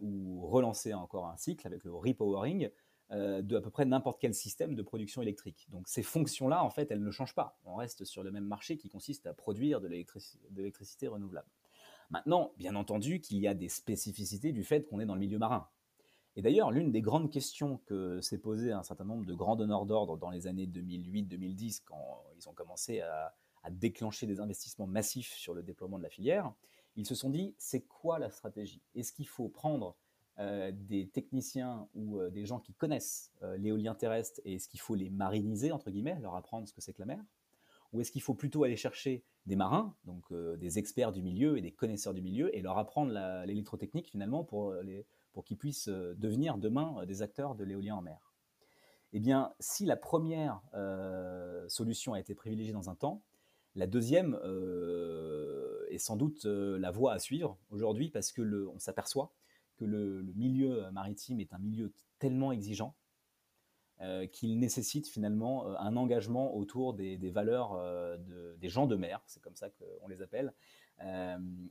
ou relancer encore un cycle avec le repowering euh, de à peu près n'importe quel système de production électrique. Donc ces fonctions-là, en fait, elles ne changent pas. On reste sur le même marché qui consiste à produire de l'électricité renouvelable. Maintenant, bien entendu qu'il y a des spécificités du fait qu'on est dans le milieu marin. Et d'ailleurs, l'une des grandes questions que s'est posée un certain nombre de grands donneurs d'ordre dans les années 2008-2010, quand ils ont commencé à, à, déclencher des investissements massifs sur le déploiement de la filière, ils se sont dit, c'est quoi la stratégie? Est-ce qu'il faut prendre euh, des techniciens ou euh, des gens qui connaissent euh, l'éolien terrestre et est-ce qu'il faut les mariniser, entre guillemets, leur apprendre ce que c'est que la mer Ou est-ce qu'il faut plutôt aller chercher des marins, donc des experts du milieu et des connaisseurs du milieu, et leur apprendre l'électrotechnique finalement pour, pour qu'ils puissent devenir demain des acteurs de l'éolien en mer? Eh bien, si la première solution a été privilégiée dans un temps, la deuxième est sans doute la voie à suivre aujourd'hui parce que le, on s'aperçoit que le, milieu maritime est un milieu tellement exigeant qu'il nécessite finalement un engagement autour des, valeurs des gens de mer, c'est comme ça qu'on les appelle,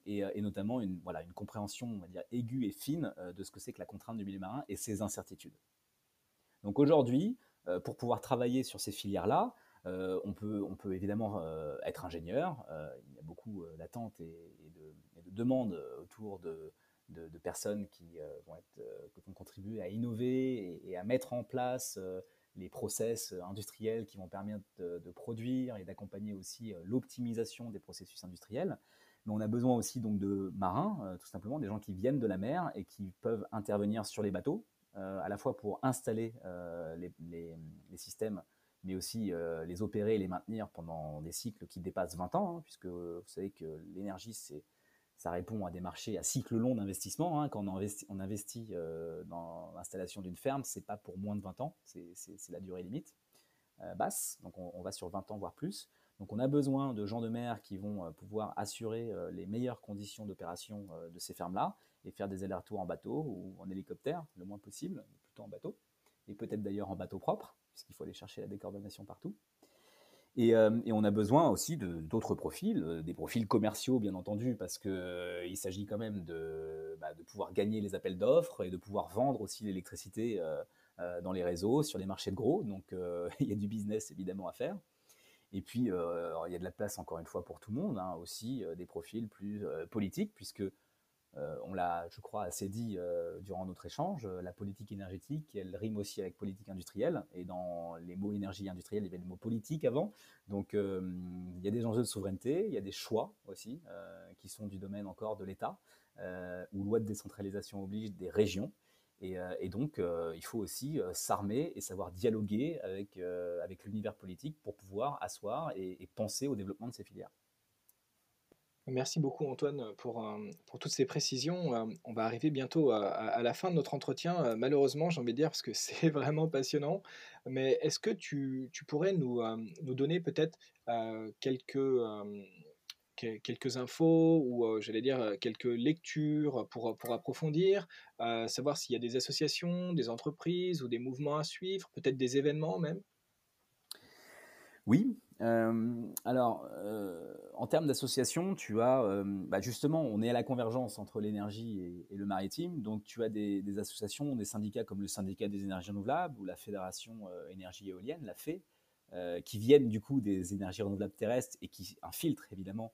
et, notamment une, voilà, une compréhension on va dire, aiguë et fine de ce que c'est que la contrainte du milieu marin et ses incertitudes. Donc aujourd'hui, pour pouvoir travailler sur ces filières-là, on, peut, on peut évidemment être ingénieur. il y a beaucoup d'attentes et, de, demandes autour de, de, personnes qui, euh, vont être, euh, vont contribuer à innover et, à mettre en place euh, les process industriels qui vont permettre de, produire et d'accompagner aussi l'optimisation des processus industriels. Mais on a besoin aussi donc de marins, tout simplement, des gens qui viennent de la mer et qui peuvent intervenir sur les bateaux, à la fois pour installer les, systèmes, mais aussi les opérer et les maintenir pendant des cycles qui dépassent 20 ans, hein, puisque vous savez que l'énergie, c'est ça répond à des marchés à cycle long d'investissement. Hein. Quand on investit, euh, dans l'installation d'une ferme, c'est pas pour moins de 20 ans, c'est la durée limite euh, basse. Donc on, va sur 20 ans, voire plus. Donc on a besoin de gens de mer qui vont euh, pouvoir assurer les meilleures conditions d'opération de ces fermes-là et faire des allers-retours en bateau ou en hélicoptère, le moins possible, plutôt en bateau, et peut-être d'ailleurs en bateau propre, puisqu'il faut aller chercher la décarbonation partout. Euh, et, on a besoin aussi d'autres profils, euh, des profils commerciaux bien entendu, parce qu'il euh, s'agit quand même bah, de, pouvoir gagner les appels d'offres et de pouvoir vendre aussi l'électricité dans les réseaux, sur les marchés de gros. Donc (laughs) il y a du business évidemment à faire. Et puis il y a de la place encore une fois pour tout le monde, hein, aussi des profils plus politiques, puisque euh, on l'a, je crois, assez dit euh, durant notre échange, euh, la politique énergétique, elle rime aussi avec politique industrielle. Et dans les mots énergie industrielle, il y avait le mot politique avant. Donc il y a des enjeux de souveraineté, il y a des choix aussi qui sont du domaine encore de l'État, où loi de décentralisation oblige des régions. Et, donc, il faut aussi s'armer et savoir dialoguer avec, avec l'univers politique pour pouvoir asseoir et penser au développement de ces filières. Merci beaucoup Antoine pour, euh, pour toutes ces précisions. Euh, on va arriver bientôt à, la fin de notre entretien, euh, malheureusement j'ai envie de dire, parce que (laughs) c'est vraiment passionnant. Mais est-ce que tu, pourrais nous, nous donner peut-être quelques, quelques infos ou j'allais dire quelques lectures pour, pour approfondir, savoir s'il y a des associations, des entreprises ou des mouvements à suivre, peut-être des événements même? Oui, alors, en termes d'association, tu as bah, justement, on est à la convergence entre l'énergie et, le maritime. Donc, tu as des, associations, des syndicats comme le syndicat des énergies renouvelables ou la fédération énergie éolienne, la FE, qui viennent du coup des énergies renouvelables terrestres et qui infiltrent évidemment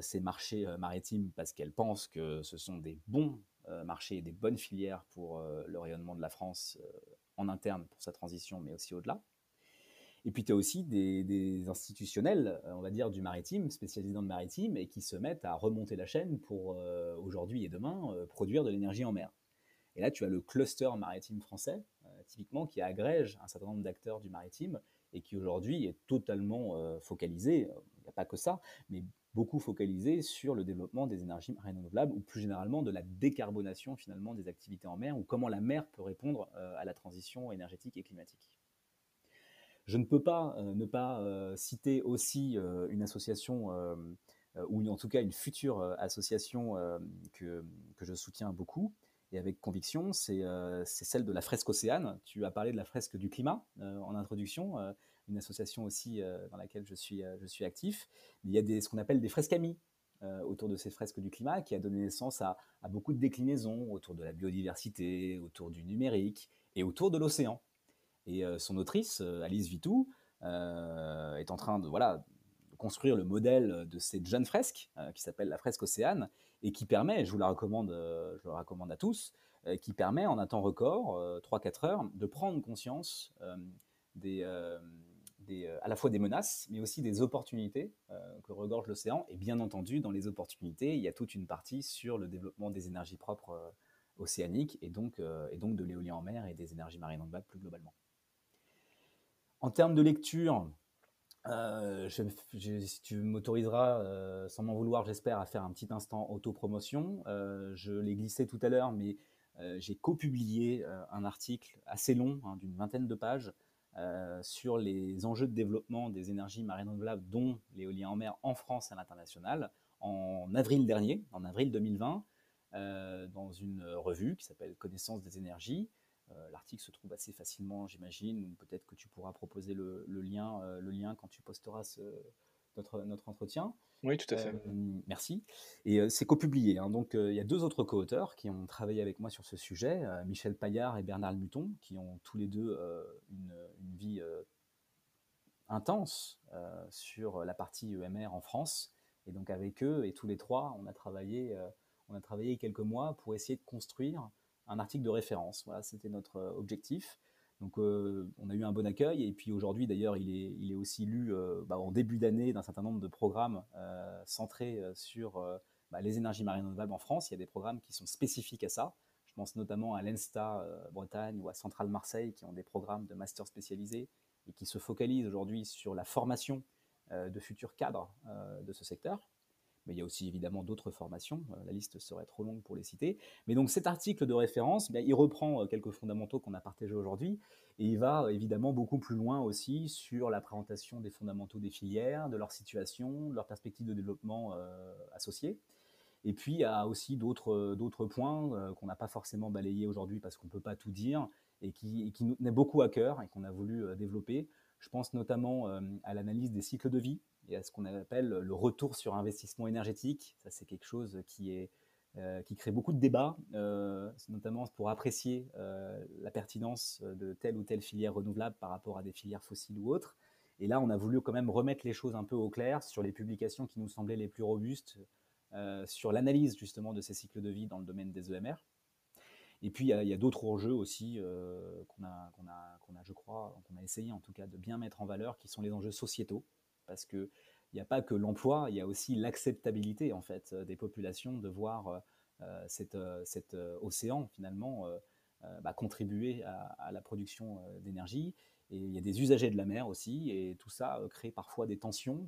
ces marchés maritimes parce qu'elles pensent que ce sont des bons marchés et des bonnes filières pour le rayonnement de la France en interne pour sa transition, mais aussi au-delà. Et puis tu as aussi des, institutionnels, euh, on va dire, du maritime, spécialisés dans le maritime, et qui se mettent à remonter la chaîne pour euh, aujourd'hui et demain euh, produire de l'énergie en mer. Et là, tu as le cluster maritime français, typiquement, qui agrège un certain nombre d'acteurs du maritime et qui aujourd'hui est totalement focalisé, il n'y a pas que ça, mais beaucoup focalisé sur le développement des énergies renouvelables ou plus généralement de la décarbonation finalement des activités en mer ou comment la mer peut répondre à la transition énergétique et climatique. Je ne peux pas euh, ne pas euh, citer aussi euh, une association, ou en tout cas une future association que, que, je soutiens beaucoup et avec conviction, c'est celle de la fresque Océane. Tu as parlé de la fresque du climat en introduction, une association aussi dans laquelle je suis, je suis actif. Il y a des, ce qu'on appelle des fresques amies, autour de ces fresques du climat qui a donné naissance à, beaucoup de déclinaisons autour de la biodiversité, autour du numérique et autour de l'océan. Et euh, son autrice, euh, Alice Vitou, euh, est en train de construire le modèle de cette jeune fresque qui s'appelle la fresque Océane et qui permet, je vous la recommande, je le recommande à tous, qui permet en un temps record, 3-4 heures, de prendre conscience des, à la fois des menaces, mais aussi des opportunités que regorge l'océan. Et bien entendu, dans les opportunités, il y a toute une partie sur le développement des énergies propres océaniques et donc, et donc de l'éolien en mer et des énergies marines renouvelables plus globalement. En termes de lecture, euh, si tu m'autoriseras, euh, sans m'en vouloir, j'espère, à faire un petit instant autopromotion. Euh, je l'ai glissé tout à l'heure, mais j'ai copublié un article assez long, hein, d'une vingtaine de pages, sur les enjeux de développement des énergies marines renouvelables, dont l'éolien en mer en France et à l'international, en avril dernier, en avril 2020, dans une revue qui s'appelle Connaissance des énergies, L'article se trouve assez facilement, j'imagine. Peut-être que tu pourras proposer le, lien, le lien quand tu posteras notre, notre entretien. Oui, tout à fait. merci. Et c'est copublié. Hein. donc, il y a deux autres co-auteurs qui ont travaillé avec moi sur ce mujet, Michel Paillard et Bernard Muton, qui ont tous les deux une, une, vie intense sur la partie EMR en France. Et donc, avec eux et tous les trois, on a travaillé, on a travaillé quelques mois pour essayer de construire un article de référence. Voilà, c'était notre objectif. Donc euh, on a eu un bon accueil et puis aujourd'hui d'ailleurs il est, il est aussi lu euh, bah, en début d'année d'un certain nombre de programmes euh, centrés sur bah, les énergies marines renouvelables en France. Il y a des programmes qui sont spécifiques à ça. Je pense notamment à l'ENSTA Bretagne ou à Centrale Marseille qui ont des programmes de master spécialisés et qui se focalisent aujourd'hui sur la formation de futurs cadres de ce secteur mais il y a aussi évidemment d'autres formations, euh, la liste serait trop longue pour les citer. Mais donc cet article de référence, il reprend euh, quelques fondamentaux qu'on a partagés aujourd'hui, et il va euh, évidemment beaucoup plus loin aussi sur la présentation des fondamentaux des filières, de leur situation, de leurs perspectives de développement associées. Et puis il y a aussi d'autres points qu'on n'a pas forcément balayés aujourd'hui parce qu'on ne peut pas tout dire, et qui nous tenaient beaucoup à cœur et qu'on a voulu développer. Je pense notamment à l'analyse des cycles de vie, et à ce qu'on appelle le retour sur investissement énergétique. Ça, c'est quelque chose qui, est, euh, qui crée beaucoup de débats, euh, notamment pour apprécier euh, la pertinence de telle ou telle filière renouvelable par rapport à des filières fossiles ou autres. Et là, on a voulu quand même remettre les choses un peu au clair sur les publications qui nous semblaient les plus robustes, sur l'analyse justement de ces cycles de vie dans le domaine des EMR. Et puis, il y a, d'autres enjeux aussi qu'on a, qu'on a, qu'on a, je crois, qu'on a essayé en tout cas de bien mettre en valeur, qui sont les enjeux sociétaux parce qu'il n'y a pas que l'emploi, il y a aussi l'acceptabilité en fait des populations de voir euh, euh, cet, euh, océan finalement bah, contribuer à, la production d'énergie. Et il y a des usagers de la mer aussi, et tout ça crée parfois des tensions.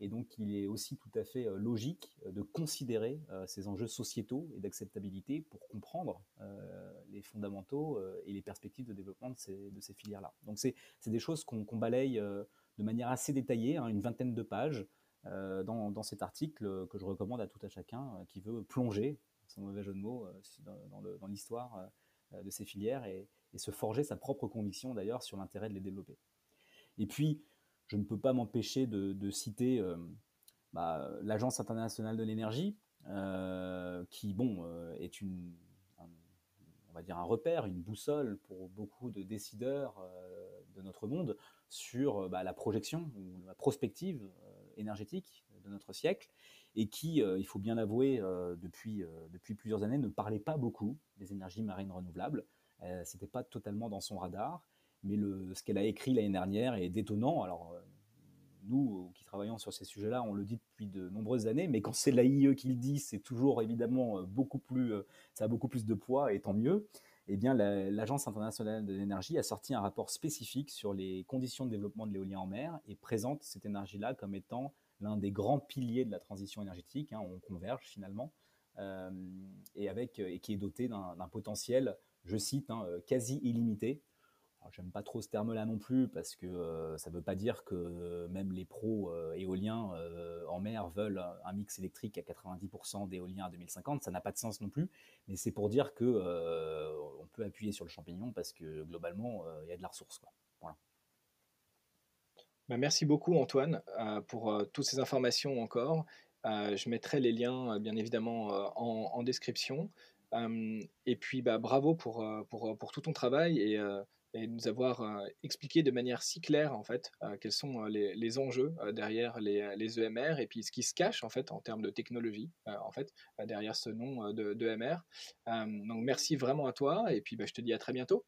Et, donc il est aussi tout à fait logique de considérer ces enjeux sociétaux et d'acceptabilité pour comprendre les fondamentaux et les perspectives de développement de ces filières-là. Donc c'est des choses qu'on balaye de manière assez détaillée, hein, une vingtaine de pages, euh, dans, cet article que je recommande à tout à chacun euh, qui veut plonger, sans mauvais jeu de mots, euh, dans, l'histoire de ces filières et, se forger sa propre conviction d'ailleurs sur l'intérêt de les développer. Et puis, je ne peux pas m'empêcher de, citer bah, l'Agence internationale de l'énergie, qui bon, est une, on va dire un repère, une boussole pour beaucoup de décideurs de notre monde sur euh, bah, la projection ou la prospective euh, énergétique de notre siècle et qui, euh, il faut bien l'avouer, depuis, depuis plusieurs années ne parlait pas beaucoup des énergies marines renouvelables. Ce n'était pas totalement dans son radar, mais le, ce qu'elle a écrit l'année dernière est détonnant. Alors, nous qui travaillons sur ces sujets-là, on le dit depuis de nombreuses années, mais quand c'est l'AIE qui le dit, c'est toujours évidemment beaucoup plus, ça a beaucoup plus de poids et tant mieux eh bien, l'Agence internationale de l'énergie a sorti un rapport spécifique sur les conditions de développement de l'éolien en mer et présente cette énergie-là comme étant l'un des grands piliers de la transition énergétique. Hein, on converge finalement, euh, et, avec, et qui est doté d'un potentiel, je cite, hein, quasi illimité J'aime pas trop ce terme-là non plus parce que euh, ça ne veut pas dire que euh, même les pros euh, éoliens en mer veulent un mix électrique à 90% d'éoliens à 2050. Ça n'a pas de sens non plus, mais c'est pour dire que on peut appuyer sur le champignon parce que globalement il y a de la ressource. Voilà. Bah, merci beaucoup Antoine pour toutes ces informations encore. je mettrai les liens bien évidemment en, description. et puis bah, bravo pour, pour, pour, tout ton travail et et nous avoir euh, expliqué de manière si claire en fait euh, quels sont euh, les, enjeux derrière les, EMR et puis ce qui se cache en fait en termes de technologie en fait derrière ce nom de, EMR. donc merci vraiment à toi et puis bah, je te dis à très bientôt.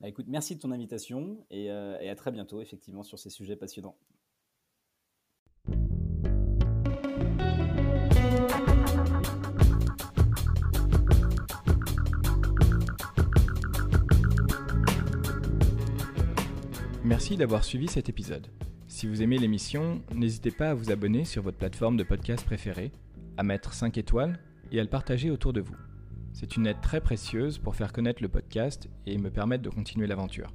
Bah, écoute, merci de ton invitation et à très bientôt effectivement sur ces sujets passionnants. Merci d'avoir suivi cet épisode. Si vous aimez l'émission, n'hésitez pas à vous abonner sur votre plateforme de podcast préférée, à mettre 5 étoiles et à le partager autour de vous. C'est une aide très précieuse pour faire connaître le podcast et me permettre de continuer l'aventure.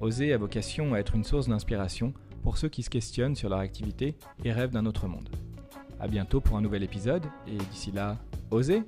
Oser a vocation à être une source d'inspiration pour ceux qui se questionnent sur leur activité et rêvent d'un autre monde. A bientôt pour un nouvel épisode et d'ici là, osez